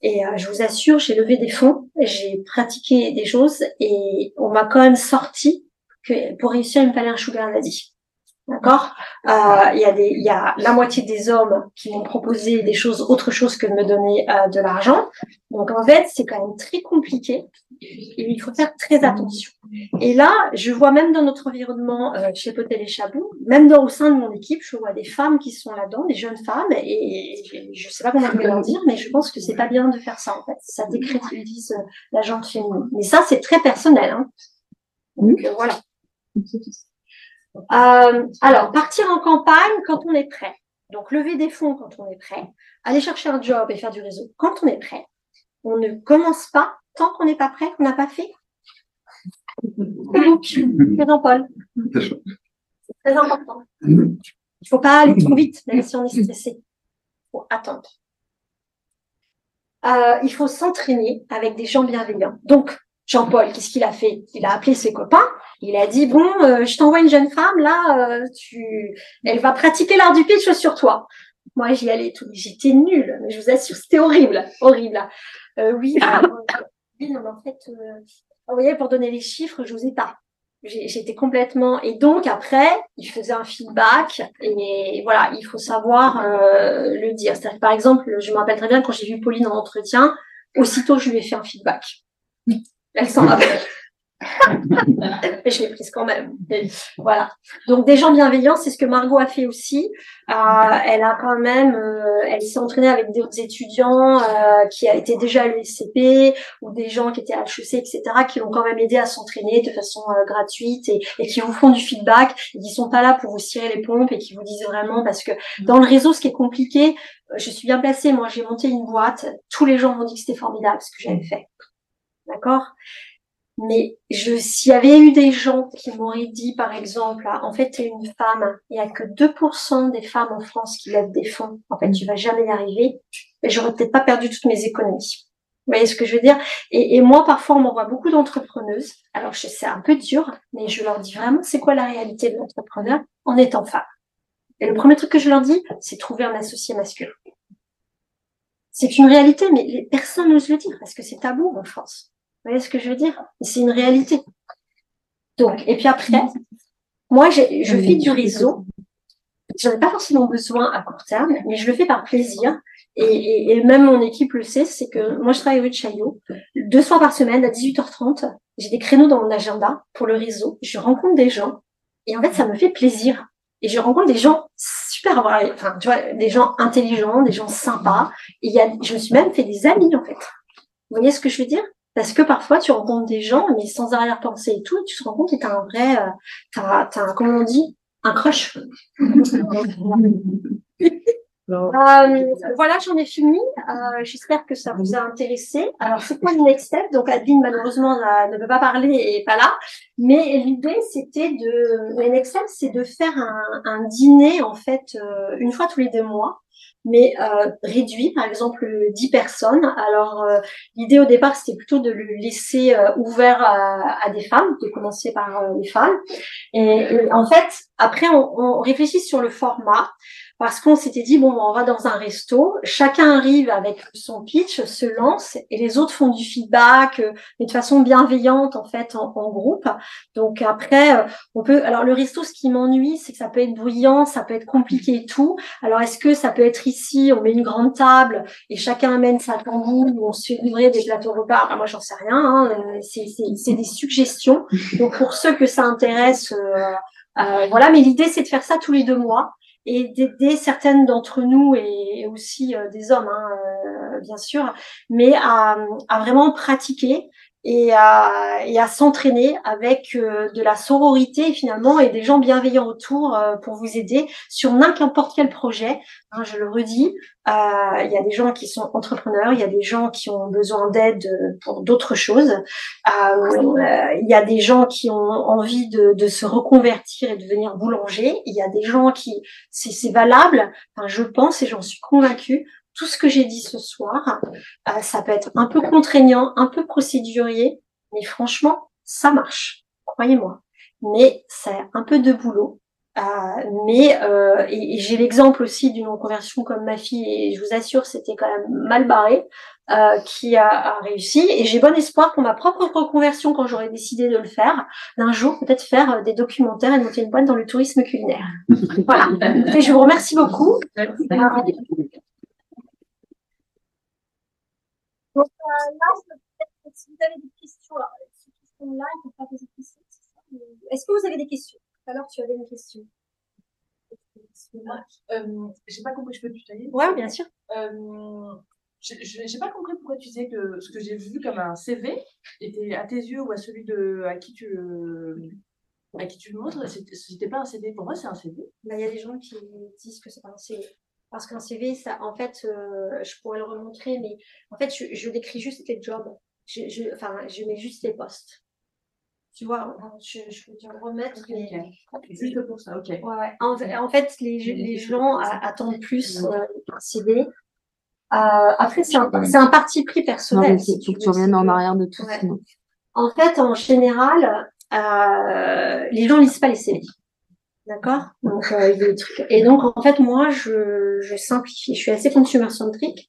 [SPEAKER 1] Et euh, je vous assure, j'ai levé des fonds, j'ai pratiqué des choses et on m'a quand même sorti que pour réussir, il me fallait un sugar daddy. D'accord? Euh, Il y a y a la moitié des hommes qui m'ont proposé des choses, autre chose que de me donner euh, de l'argent. Donc en fait, c'est quand même très compliqué il faut faire très attention. Et là, je vois même dans notre environnement euh, chez Potel et Chabou, même dans au sein de mon équipe, je vois des femmes qui sont là-dedans, des jeunes femmes, et, je sais pas comment je vais leur dire, mais je pense que c'est pas bien de faire ça en fait. Ça décrédibilise euh, la gente féminine. Mais ça, c'est très personnel. Hein. Donc euh, voilà. Euh, alors, partir en campagne quand on est prêt. Donc, lever des fonds quand on est prêt. Aller chercher un job et faire du réseau quand on est prêt. On ne commence pas tant qu'on n'est pas prêt, qu'on n'a pas fait. Jean-Paul. C'est très important. Il ne faut pas aller trop vite, même si on est stressé. Il faut attendre. Euh, il faut s'entraîner avec des gens bienveillants. Donc, Jean-Paul, qu'est-ce qu'il a fait? Il a appelé ses copains. Il a dit bon, euh, je t'envoie une jeune femme là, euh, tu, elle va pratiquer l'art du pitch sur toi. Moi, j'y allais tout, j'étais nulle, mais je vous assure, c'était horrible, horrible. Euh, oui, oui, non, mais en fait, euh, vous voyez, pour donner les chiffres, je vous ai pas. J'étais complètement et donc après, il faisait un feedback et voilà, il faut savoir euh, le dire. C'est-à-dire que, par exemple, je me rappelle très bien quand j'ai vu Pauline en entretien, aussitôt je lui ai fait un feedback. Elle s'en rappelle. Mais je l'ai prise quand même. Voilà. Donc des gens bienveillants, c'est ce que Margot a fait aussi. Euh, elle a quand même, euh, elle s'est entraînée avec d'autres étudiants euh, qui été déjà à l'ESCP ou des gens qui étaient à HEC, etc., qui l'ont quand même aidé à s'entraîner de façon euh, gratuite et, et qui vous font du feedback et qui sont pas là pour vous cirer les pompes et qui vous disent vraiment parce que dans le réseau, ce qui est compliqué, euh, je suis bien placée. Moi, j'ai monté une boîte. Tous les gens m'ont dit que c'était formidable ce que j'avais fait. D'accord? Mais je, s'il y avait eu des gens qui m'auraient dit, par exemple, ah, en fait, tu es une femme, il y a que 2% des femmes en France qui lèvent des fonds, en fait, tu vas jamais y arriver, et j'aurais peut-être pas perdu toutes mes économies. Vous voyez ce que je veux dire? Et, moi, parfois, on m'envoie beaucoup d'entrepreneuses. Alors, c'est un peu dur, mais je leur dis vraiment, c'est quoi la réalité de l'entrepreneur? En étant femme Et le premier truc que je leur dis, c'est trouver un associé masculin. C'est une réalité, mais les personnes n'osent le dire parce que c'est tabou en France. Vous voyez ce que je veux dire? C'est une réalité. Donc, et puis après, moi, je fais du réseau. J'en ai pas forcément besoin à court terme, mais je le fais par plaisir. Et, même mon équipe le sait, c'est que moi, je travaille rue Chaillot. Deux soirs par semaine, à 18h30, j'ai des créneaux dans mon agenda pour le réseau. Je rencontre des gens. Et en fait, ça me fait plaisir. Et je rencontre des gens super, enfin, tu vois, des gens intelligents, des gens sympas. Et y a, je me suis même fait des amis, en fait. Vous voyez ce que je veux dire? Parce que parfois, tu rencontres des gens, mais sans arrière-pensée et tout, et tu te rends compte que t'as un vrai, euh, t'as, t'as un, comment on dit, un crush. Euh, voilà, j'en ai fini. Euh, J'espère que ça vous a intéressé. Alors, c'est quoi le next step? Donc, Adeline, malheureusement, ne peut pas parler et est pas là. Mais l'idée, c'était de... Le next step, c'est de faire un, un dîner, en fait, euh, une fois tous les deux mois mais euh, réduit, par exemple 10 personnes. Alors euh, l'idée au départ c'était plutôt de le laisser euh, ouvert à, à, des femmes, de commencer par euh, les femmes. Et, en fait après on, on réfléchit sur le format parce qu'on s'était dit bon on va dans un resto, chacun arrive avec son pitch, se lance et les autres font du feedback euh, mais de façon bienveillante en fait en, en groupe. Donc après euh, on peut alors le resto ce qui m'ennuie c'est que ça peut être bruyant, ça peut être compliqué et tout. Alors est-ce que ça peut être ici, on met une grande table et chacun amène sa tambour ou on se fait des plateaux repas? Enfin, moi, j'en sais rien. Hein. C'est des suggestions. Donc, pour ceux que ça intéresse, euh, euh, voilà. Mais l'idée, c'est de faire ça tous les deux mois et d'aider certaines d'entre nous et aussi euh, des hommes, hein, bien sûr, mais à vraiment pratiquer et à, et à s'entraîner avec euh, de la sororité finalement et des gens bienveillants autour euh, pour vous aider sur n'importe quel projet. Hein, je le redis, euh, il y a des gens qui sont entrepreneurs, il y a des gens qui ont besoin d'aide pour d'autres choses, il y a des gens qui ont envie de, de, se reconvertir et devenir boulanger, il y a des gens qui, c'est valable, je pense et j'en suis convaincue, tout ce que j'ai dit ce soir, euh, ça peut être un peu contraignant, un peu procédurier, mais franchement, ça marche, croyez-moi. Mais c'est un peu de boulot. Euh, mais euh, et, et j'ai l'exemple aussi d'une reconversion comme ma fille, et je vous assure, c'était quand même mal barré, euh, qui a, a, réussi. Et j'ai bon espoir pour ma propre reconversion, quand j'aurai décidé de le faire, d'un jour peut-être faire des documentaires et monter une boîte dans le tourisme culinaire. voilà. Et je vous remercie beaucoup. Donc euh, là, si vous avez des questions, alors, ceux qui sont là, ils ne peuvent pas poser de questions. Est-ce que vous avez des questions? Tout à l'heure, tu avais une question.
[SPEAKER 3] Euh, j'ai pas compris, je peux te tutoyer?
[SPEAKER 1] Ouais, bien sûr.
[SPEAKER 3] Euh, j'ai pas compris pourquoi tu disais que ce que j'ai vu comme un CV était à tes yeux ou à celui de à qui tu le à qui tu le montres, c'était pas un CV. Pour moi, c'est un CV.
[SPEAKER 1] Bah, il y a des gens qui disent que c'est pas un CV. Parce qu'un CV, ça, en fait, euh, je pourrais le remontrer, mais en fait, je, je décris juste les jobs. Je, je, enfin, je mets juste les postes. Tu vois, je, je peux te le remettre.
[SPEAKER 3] Okay, mais... okay. Juste pour ça, ok.
[SPEAKER 1] Ouais, ouais. En, en, fait, les, les gens attendent plus euh, un CV. Euh, après, c'est un, un, parti pris personnel.
[SPEAKER 4] Il faut que tu reviennes en arrière de tout.
[SPEAKER 1] Ouais. En fait, en général, euh, les gens lisent pas les CV. D'accord donc, euh, des trucs. Et donc, en fait, moi, je, je simplifie. Je suis assez consumer-centrique.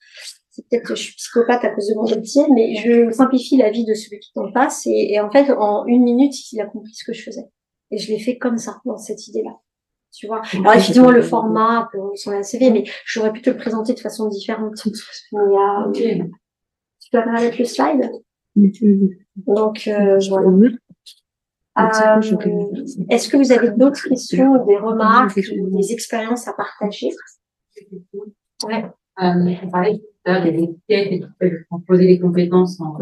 [SPEAKER 1] C'est peut-être que je suis psychopathe à cause de mon métier, mais je simplifie la vie de celui qui t'en passe. Et, et, en fait, en une minute, il a compris ce que je faisais. Et je l'ai fait comme ça, dans cette idée-là. Tu vois Alors, évidemment, le format peut ressembler à un CV, mais j'aurais pu te le présenter de façon différente. Mais, euh, okay. Tu peux mettre le slide? Donc, euh, voilà. Euh, Est-ce que vous avez d'autres questions, des remarques, des expériences à partager?
[SPEAKER 6] Ouais. euh, On parlait tout à l'heure des étiquettes et de proposer les compétences en,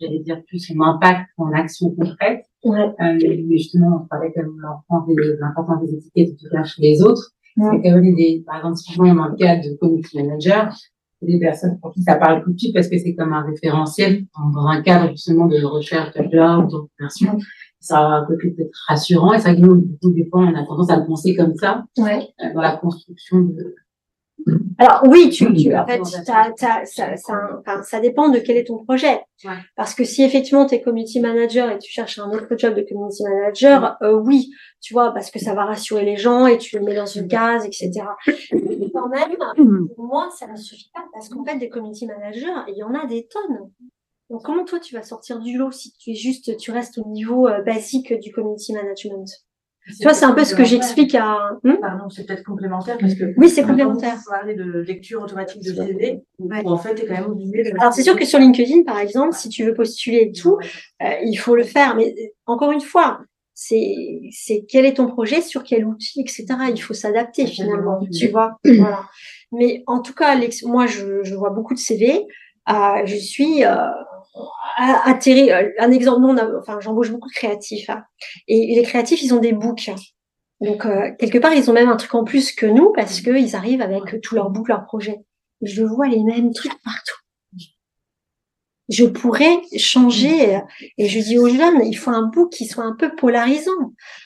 [SPEAKER 6] j'allais dire plus en impact en action concrète.
[SPEAKER 1] Ouais.
[SPEAKER 6] Euh, mais justement, on parlait comme l'importance des, l'importance des étiquettes en tout cas chez les autres. Ouais. C'est quand même des, par exemple, souvent dans le cadre de community manager, des personnes pour qui ça parle tout de suite parce que c'est comme un référentiel dans, dans un cadre justement de recherche de job, de conversion ça a un côté peut-être rassurant. Et ça nous du coup des fois on a tendance à le penser comme ça
[SPEAKER 1] ouais.
[SPEAKER 6] euh, dans la construction de
[SPEAKER 1] alors oui tu, tu en fait t'as, t'as, ça, ça, enfin, ça dépend de quel est ton projet.
[SPEAKER 6] Ouais.
[SPEAKER 1] parce que si effectivement tu es community manager et tu cherches un autre job de community manager euh, oui tu vois parce que ça va rassurer les gens et tu le mets dans une case etc mais quand même pour moi ça ne suffit pas parce qu'en fait des community managers il y en a des tonnes Donc, comment toi, tu vas sortir du lot si tu es juste, tu restes au niveau euh, basique du community management? Tu vois, c'est un peu ce que j'explique à. Hmm?
[SPEAKER 3] Pardon, c'est peut-être complémentaire parce que.
[SPEAKER 1] Oui, c'est complémentaire.
[SPEAKER 3] On parlait de lecture automatique de CV, où en fait, es quand même obligé de.
[SPEAKER 1] Alors, c'est sûr que sur LinkedIn, par exemple, si tu veux postuler et tout, euh, il faut le faire. Mais euh, encore une fois, c'est c'est quel est ton projet, sur quel outil, etc. Il faut s'adapter finalement, tu vois. voilà. Mais en tout cas, moi, je, je vois beaucoup de CV. Euh, je suis euh, atterri. Un exemple, nous, on a, enfin, j'embauche beaucoup de créatifs. Hein. Et les créatifs, ils ont des books. Donc, euh, quelque part, ils ont même un truc en plus que nous parce qu'ils arrivent avec tous leurs books, leurs projets. Je vois les mêmes trucs partout je pourrais changer. Et je dis aux jeunes, il faut un book qui soit un peu polarisant.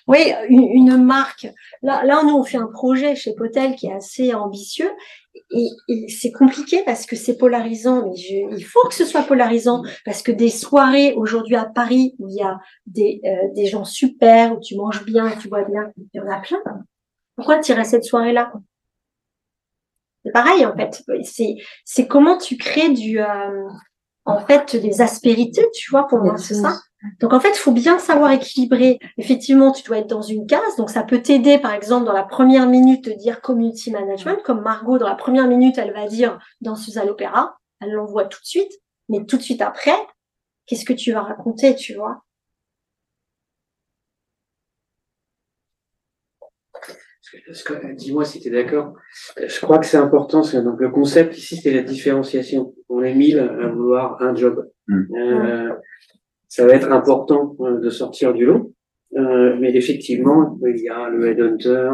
[SPEAKER 1] Oui, une, une marque. Là, là, nous, on fait un projet chez Potel qui est assez ambitieux. Et, c'est compliqué parce que c'est polarisant, mais je, il faut que ce soit polarisant parce que des soirées aujourd'hui à Paris où il y a des, euh, des gens super, où tu manges bien, tu bois bien, il y en a plein. Pourquoi tu cette soirée-là? C'est pareil en fait. C'est, c'est comment tu crées du, euh, en fait des aspérités, tu vois, pour moi, c'est ça. Donc en fait, il faut bien savoir équilibrer. Effectivement, tu dois être dans une case, donc ça peut t'aider, par exemple, dans la première minute de dire community management, comme Margot, dans la première minute, elle va dire danseuse à l'opéra, elle l'envoie tout de suite, mais tout de suite après, qu'est-ce que tu vas raconter, tu vois?
[SPEAKER 7] Dis-moi si tu es d'accord. Je crois que c'est important. Donc le concept ici, c'est la différenciation. On est mille à vouloir un job.
[SPEAKER 5] Mm.
[SPEAKER 7] Euh, ça va être important euh, de sortir du lot. Euh, mais effectivement, il y a le headhunter,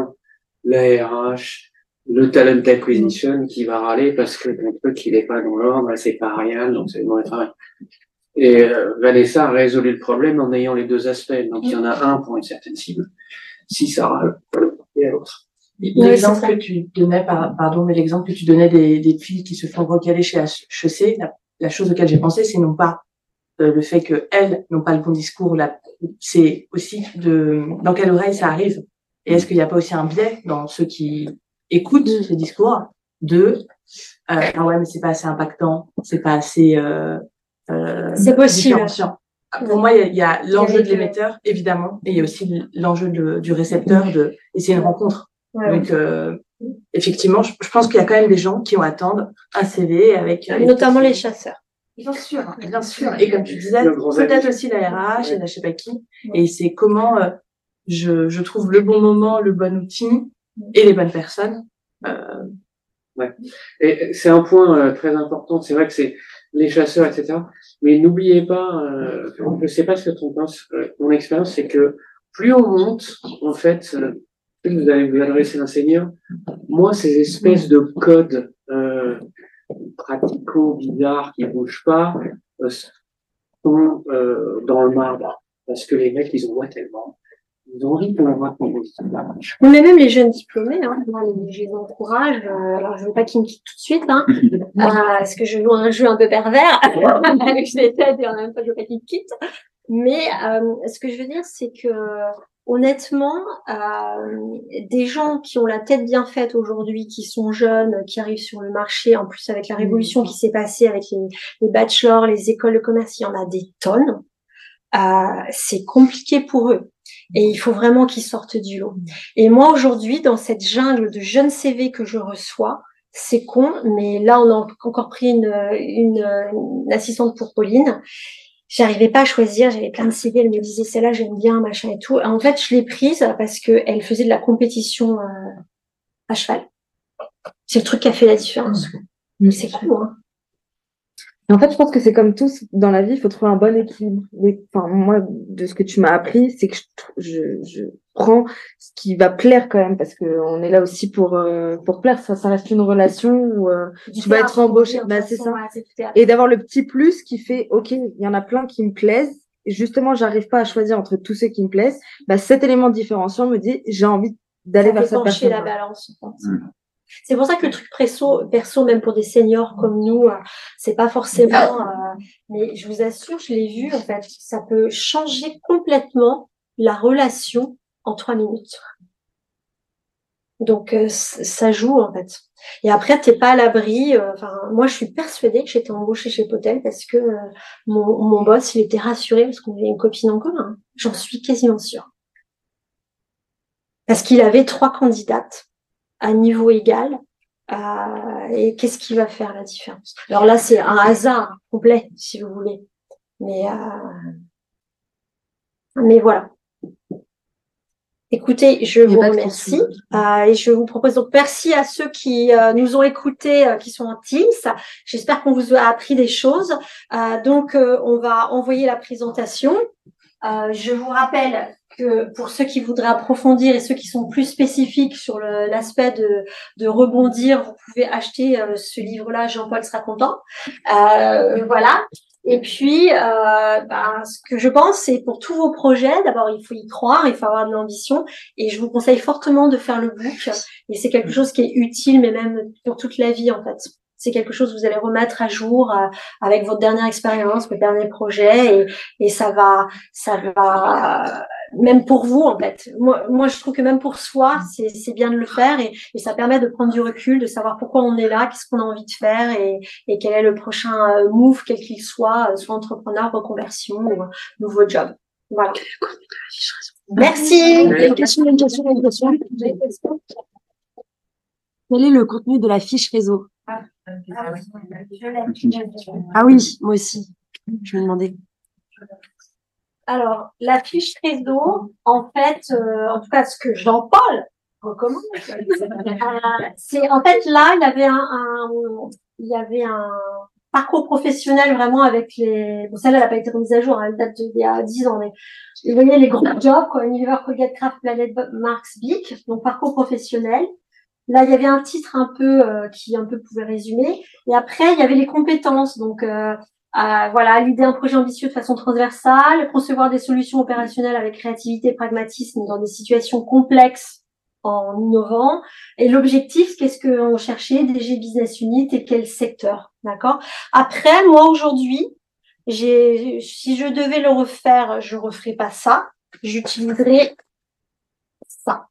[SPEAKER 7] l'ARH, le talent acquisition qui va râler parce que ton truc il n'est pas dans l'ordre, c'est pas Ariane, donc c'est mauvais travail. Et euh, Vanessa a résolu le problème en ayant les deux aspects. Donc il y en a un pour une certaine cible. Si ça râle, et l'autre.
[SPEAKER 3] L'exemple que tu donnais, par- pardon, mais l'exemple que tu donnais des, des filles qui se font recaler chez HEC, la, la chose auquel j'ai pensé, c'est non pas euh, le fait qu'elles n'ont pas le bon discours, c'est aussi de dans quelle oreille ça arrive. Et est-ce qu'il n'y a pas aussi un biais dans ceux qui écoutent ce discours de euh, ah ouais mais c'est pas assez impactant, c'est pas assez euh, euh,
[SPEAKER 1] C'est possible.
[SPEAKER 3] différenciant. Pour moi, il y a- l'enjeu de l'émetteur, évidemment, et il y a aussi l'enjeu du récepteur de, et c'est une rencontre.
[SPEAKER 1] Ouais.
[SPEAKER 3] Donc, euh, effectivement, je, je pense qu'il y a quand même des gens qui vont attendre un CV avec. avec
[SPEAKER 1] Notamment les chasseurs.
[SPEAKER 3] Bien sûr, bien sûr. Et comme tu disais, peut-être aussi la RH et la je sais pas qui. Et c'est comment euh, je, je trouve le bon moment, le bon outil et les bonnes personnes. Euh,
[SPEAKER 7] Et c'est un point euh, très important. C'est vrai que c'est les chasseurs, etc. Mais n'oubliez pas, euh, je ne sais pas ce que tu en penses. euh, mon expérience, c'est que plus on monte, en fait, euh, plus vous allez vous adresser à un senior, moins ces espèces de codes euh, pratico bizarres qui bougent pas euh, sont euh, dans le marbre. Parce que les mecs, ils en voient tellement. Ils ont envie qu'on voit
[SPEAKER 1] met même les jeunes diplômés, hein, moi, les- je les encourage. euh, alors, je veux pas qu'ils me quittent tout de suite, hein, euh, parce que je joue un jeu un peu pervers avec les têtes et en même temps, je veux pas qu'ils me quittent. Mais euh, ce que je veux dire, c'est que honnêtement, euh, des gens qui ont la tête bien faite aujourd'hui, qui sont jeunes, qui arrivent sur le marché, en plus avec la révolution qui s'est passée avec les, les bachelors, les écoles de commerce, il y en a des tonnes. Euh, c'est compliqué pour eux. Et il faut vraiment qu'ils sortent du lot. Et moi, aujourd'hui, dans cette jungle de jeunes CV que je reçois, c'est con, mais là, on a encore pris une, une, une assistante pour Pauline. J'arrivais pas à choisir, j'avais plein de CV, elle me disait celle-là j'aime bien, machin et tout. En fait, je l'ai prise parce que elle faisait de la compétition euh, à cheval. C'est le truc qui a fait la différence. Mais c'est cool, hein.
[SPEAKER 4] Et En fait, je pense que c'est comme tout dans la vie, il faut trouver un bon équilibre. Mais, Enfin, moi, de ce que tu m'as appris, c'est que je, tr- je, je prends ce qui va plaire quand même, parce que on est là aussi pour euh, pour plaire. Ça, ça reste une relation où euh, tu vas être embauché. Bah, c'est ça. Et d'avoir le petit plus qui fait, ok, il y en a plein qui me plaisent. Et justement, j'arrive pas à choisir entre tous ceux qui me plaisent. Bah, cet élément différenciant me dit, j'ai envie d'aller vers cette personne.
[SPEAKER 1] la balance. je pense. C'est pour ça que le truc perso, perso même pour des seniors comme nous, euh, c'est pas forcément. euh, mais je vous assure, je l'ai vu en fait, ça peut changer complètement la relation en trois minutes. Donc euh, ça joue en fait. Et après, t'es pas à l'abri. euh, moi, je suis persuadée que j'étais embauchée chez Potel parce que mon, mon boss, il était rassuré parce qu'on avait une copine en commun. J'en suis quasiment sûre. Parce qu'il avait trois candidates à niveau égal. euh, et qu'est-ce qui va faire la différence? Alors là, c'est un hasard complet, si vous voulez. Mais euh, mais voilà. Écoutez, je vous remercie euh, et je vous propose donc merci à ceux qui euh, nous ont écoutés, euh, qui sont en Teams. J'espère qu'on vous a appris des choses. Euh, donc, euh, on va envoyer la présentation. Euh, je vous rappelle que pour ceux qui voudraient approfondir et ceux qui sont plus spécifiques sur l'aspect de, de rebondir, vous pouvez acheter euh, ce livre-là. Jean-Paul sera content. Euh, voilà. Et puis, euh, ben, ce que je pense, c'est pour tous vos projets, d'abord, il faut y croire, il faut avoir de l'ambition. Et je vous conseille fortement de faire le book. Et c'est quelque chose qui est utile, mais même pour toute la vie, en fait. C'est quelque chose que vous allez remettre à jour euh, avec votre dernière expérience, votre dernier projet, et, et ça va, ça va, même pour vous, en fait. Moi, moi je trouve que même pour soi, c'est c'est bien de le faire, et, et ça permet de prendre du recul, de savoir pourquoi on est là, qu'est-ce qu'on a envie de faire, et, et quel est le prochain euh, move, quel qu'il soit, euh, soit entrepreneur, reconversion ou euh, nouveau job. Voilà. Merci.
[SPEAKER 2] Une question, une question, une question. Quel est le contenu de la fiche réseau Ah oui, moi aussi. Je me demandais.
[SPEAKER 1] Alors, la fiche réseau, en fait, euh, en tout cas, ce que j'en parle, recommande. Euh, c'est en fait là, il y avait un, un- il y avait un parcours professionnel vraiment avec les. Bon, celle-là, elle n'a pas été remise à jour, hein, elle date d'il y a 10 ans, mais vous voyez les gros jobs, quoi, Unilever, Colgate Craft, Planet, Marks, Bic, donc parcours professionnel. Là, il y avait un titre un peu euh, qui un peu pouvait résumer. Et après, il y avait les compétences, donc. Euh, euh, voilà, l'idée un projet ambitieux de façon transversale, concevoir des solutions opérationnelles avec créativité et pragmatisme dans des situations complexes en innovant. Et l'objectif, qu'est-ce qu'on cherchait DG Business Unit et quel secteur, d'accord? Après, moi aujourd'hui, j'ai, si je devais le refaire, je referais pas ça. J'utiliserais ça.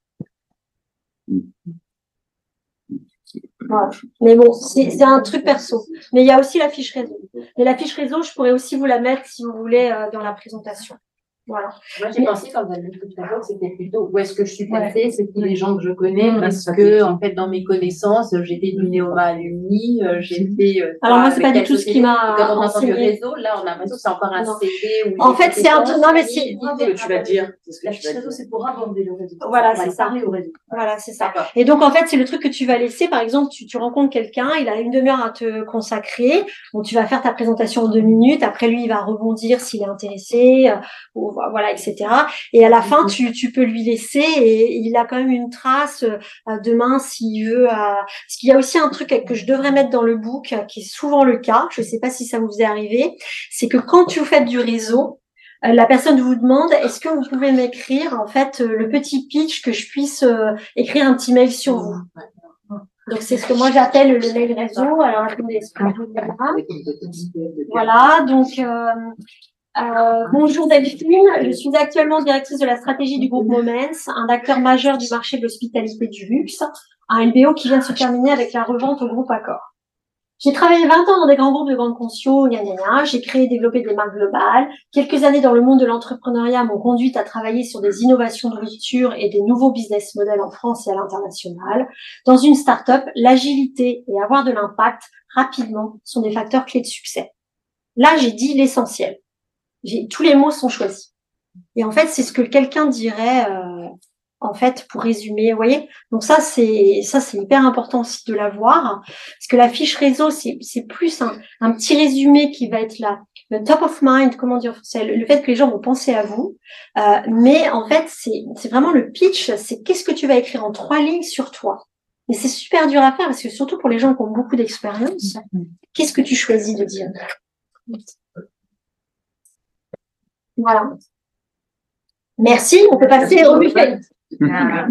[SPEAKER 1] Mais bon, c'est c'est un truc perso. Mais il y a aussi la fiche réseau. Mais la fiche réseau, je pourrais aussi vous la mettre si vous voulez euh, dans la présentation. Voilà.
[SPEAKER 6] Moi, j'ai pensé quand elle dit tout à l'heure, c'était plutôt où est-ce que je suis passée, c'est tous les gens que je connais, parce que, en fait, dans mes connaissances, j'étais du Néoma Alumni, euh, fait. euh,
[SPEAKER 1] Alors moi, c'est pas du tout ce qui m'a
[SPEAKER 6] Quand on entend
[SPEAKER 1] enseigné.
[SPEAKER 6] réseau, là, on a l'impression que c'est encore un. CV
[SPEAKER 1] En fait, c'est un non, mais c'est-
[SPEAKER 6] ce que tu vas dire.
[SPEAKER 3] La fiche réseau, c'est pour aborder le réseau.
[SPEAKER 1] Voilà, c'est ça.
[SPEAKER 3] parler au réseau.
[SPEAKER 1] Voilà, c'est ça. Et donc, en fait, c'est le truc que tu vas laisser. Par exemple, tu, tu rencontres quelqu'un, il a une demi-heure à te consacrer. Donc, tu vas faire ta présentation en deux minutes. Après, lui, il va rebondir s'il est intéressé, euh, voilà, etc. Et à la fin, tu, tu peux lui laisser et il a quand même une trace euh, demain s'il veut. euh, Parce qu'il y a aussi un truc que je devrais mettre dans le book, euh, qui est souvent le cas. Je ne sais pas si ça vous est arrivé. C'est que quand tu faites du réseau, euh, la personne vous demande est-ce que vous pouvez m'écrire en fait le petit pitch que je puisse euh, écrire un petit mail sur vous. Donc c'est ce que moi j'appelle le mail réseau. Alors attendez, Voilà, donc euh, euh, bonjour Delphine, je suis actuellement directrice de la stratégie du groupe Moments, un acteur majeur du marché de l'hospitalité du luxe, un LBO qui vient de se terminer avec la revente au groupe Accor. J'ai travaillé 20 ans dans des grands groupes de grande conso, gna gna gna. J'ai créé et développé des marques globales. Quelques années dans le monde de l'entrepreneuriat m'ont conduite à travailler sur des innovations de rupture et des nouveaux business models en France et à l'international. Dans une start-up, l'agilité et avoir de l'impact rapidement sont des facteurs clés de succès. Là, j'ai dit l'essentiel. J'ai- Tous les mots sont choisis. Et en fait, c'est ce que quelqu'un dirait, euh, en fait, pour résumer. Vous voyez? Donc ça, c'est ça, c'est hyper important aussi de l'avoir, parce que la fiche réseau, c'est c'est plus un, un petit résumé qui va être là. Le top of mind, comment dire, c'est le, le fait que les gens vont penser à vous. Euh, mais en fait, c'est c'est vraiment le pitch. C'est qu'est-ce que tu vas écrire en trois lignes sur toi. Mais c'est super dur à faire parce que surtout pour les gens qui ont beaucoup d'expérience, qu'est-ce que tu choisis de dire? Voilà. Merci, on peut passer au buffet.
[SPEAKER 6] Ah,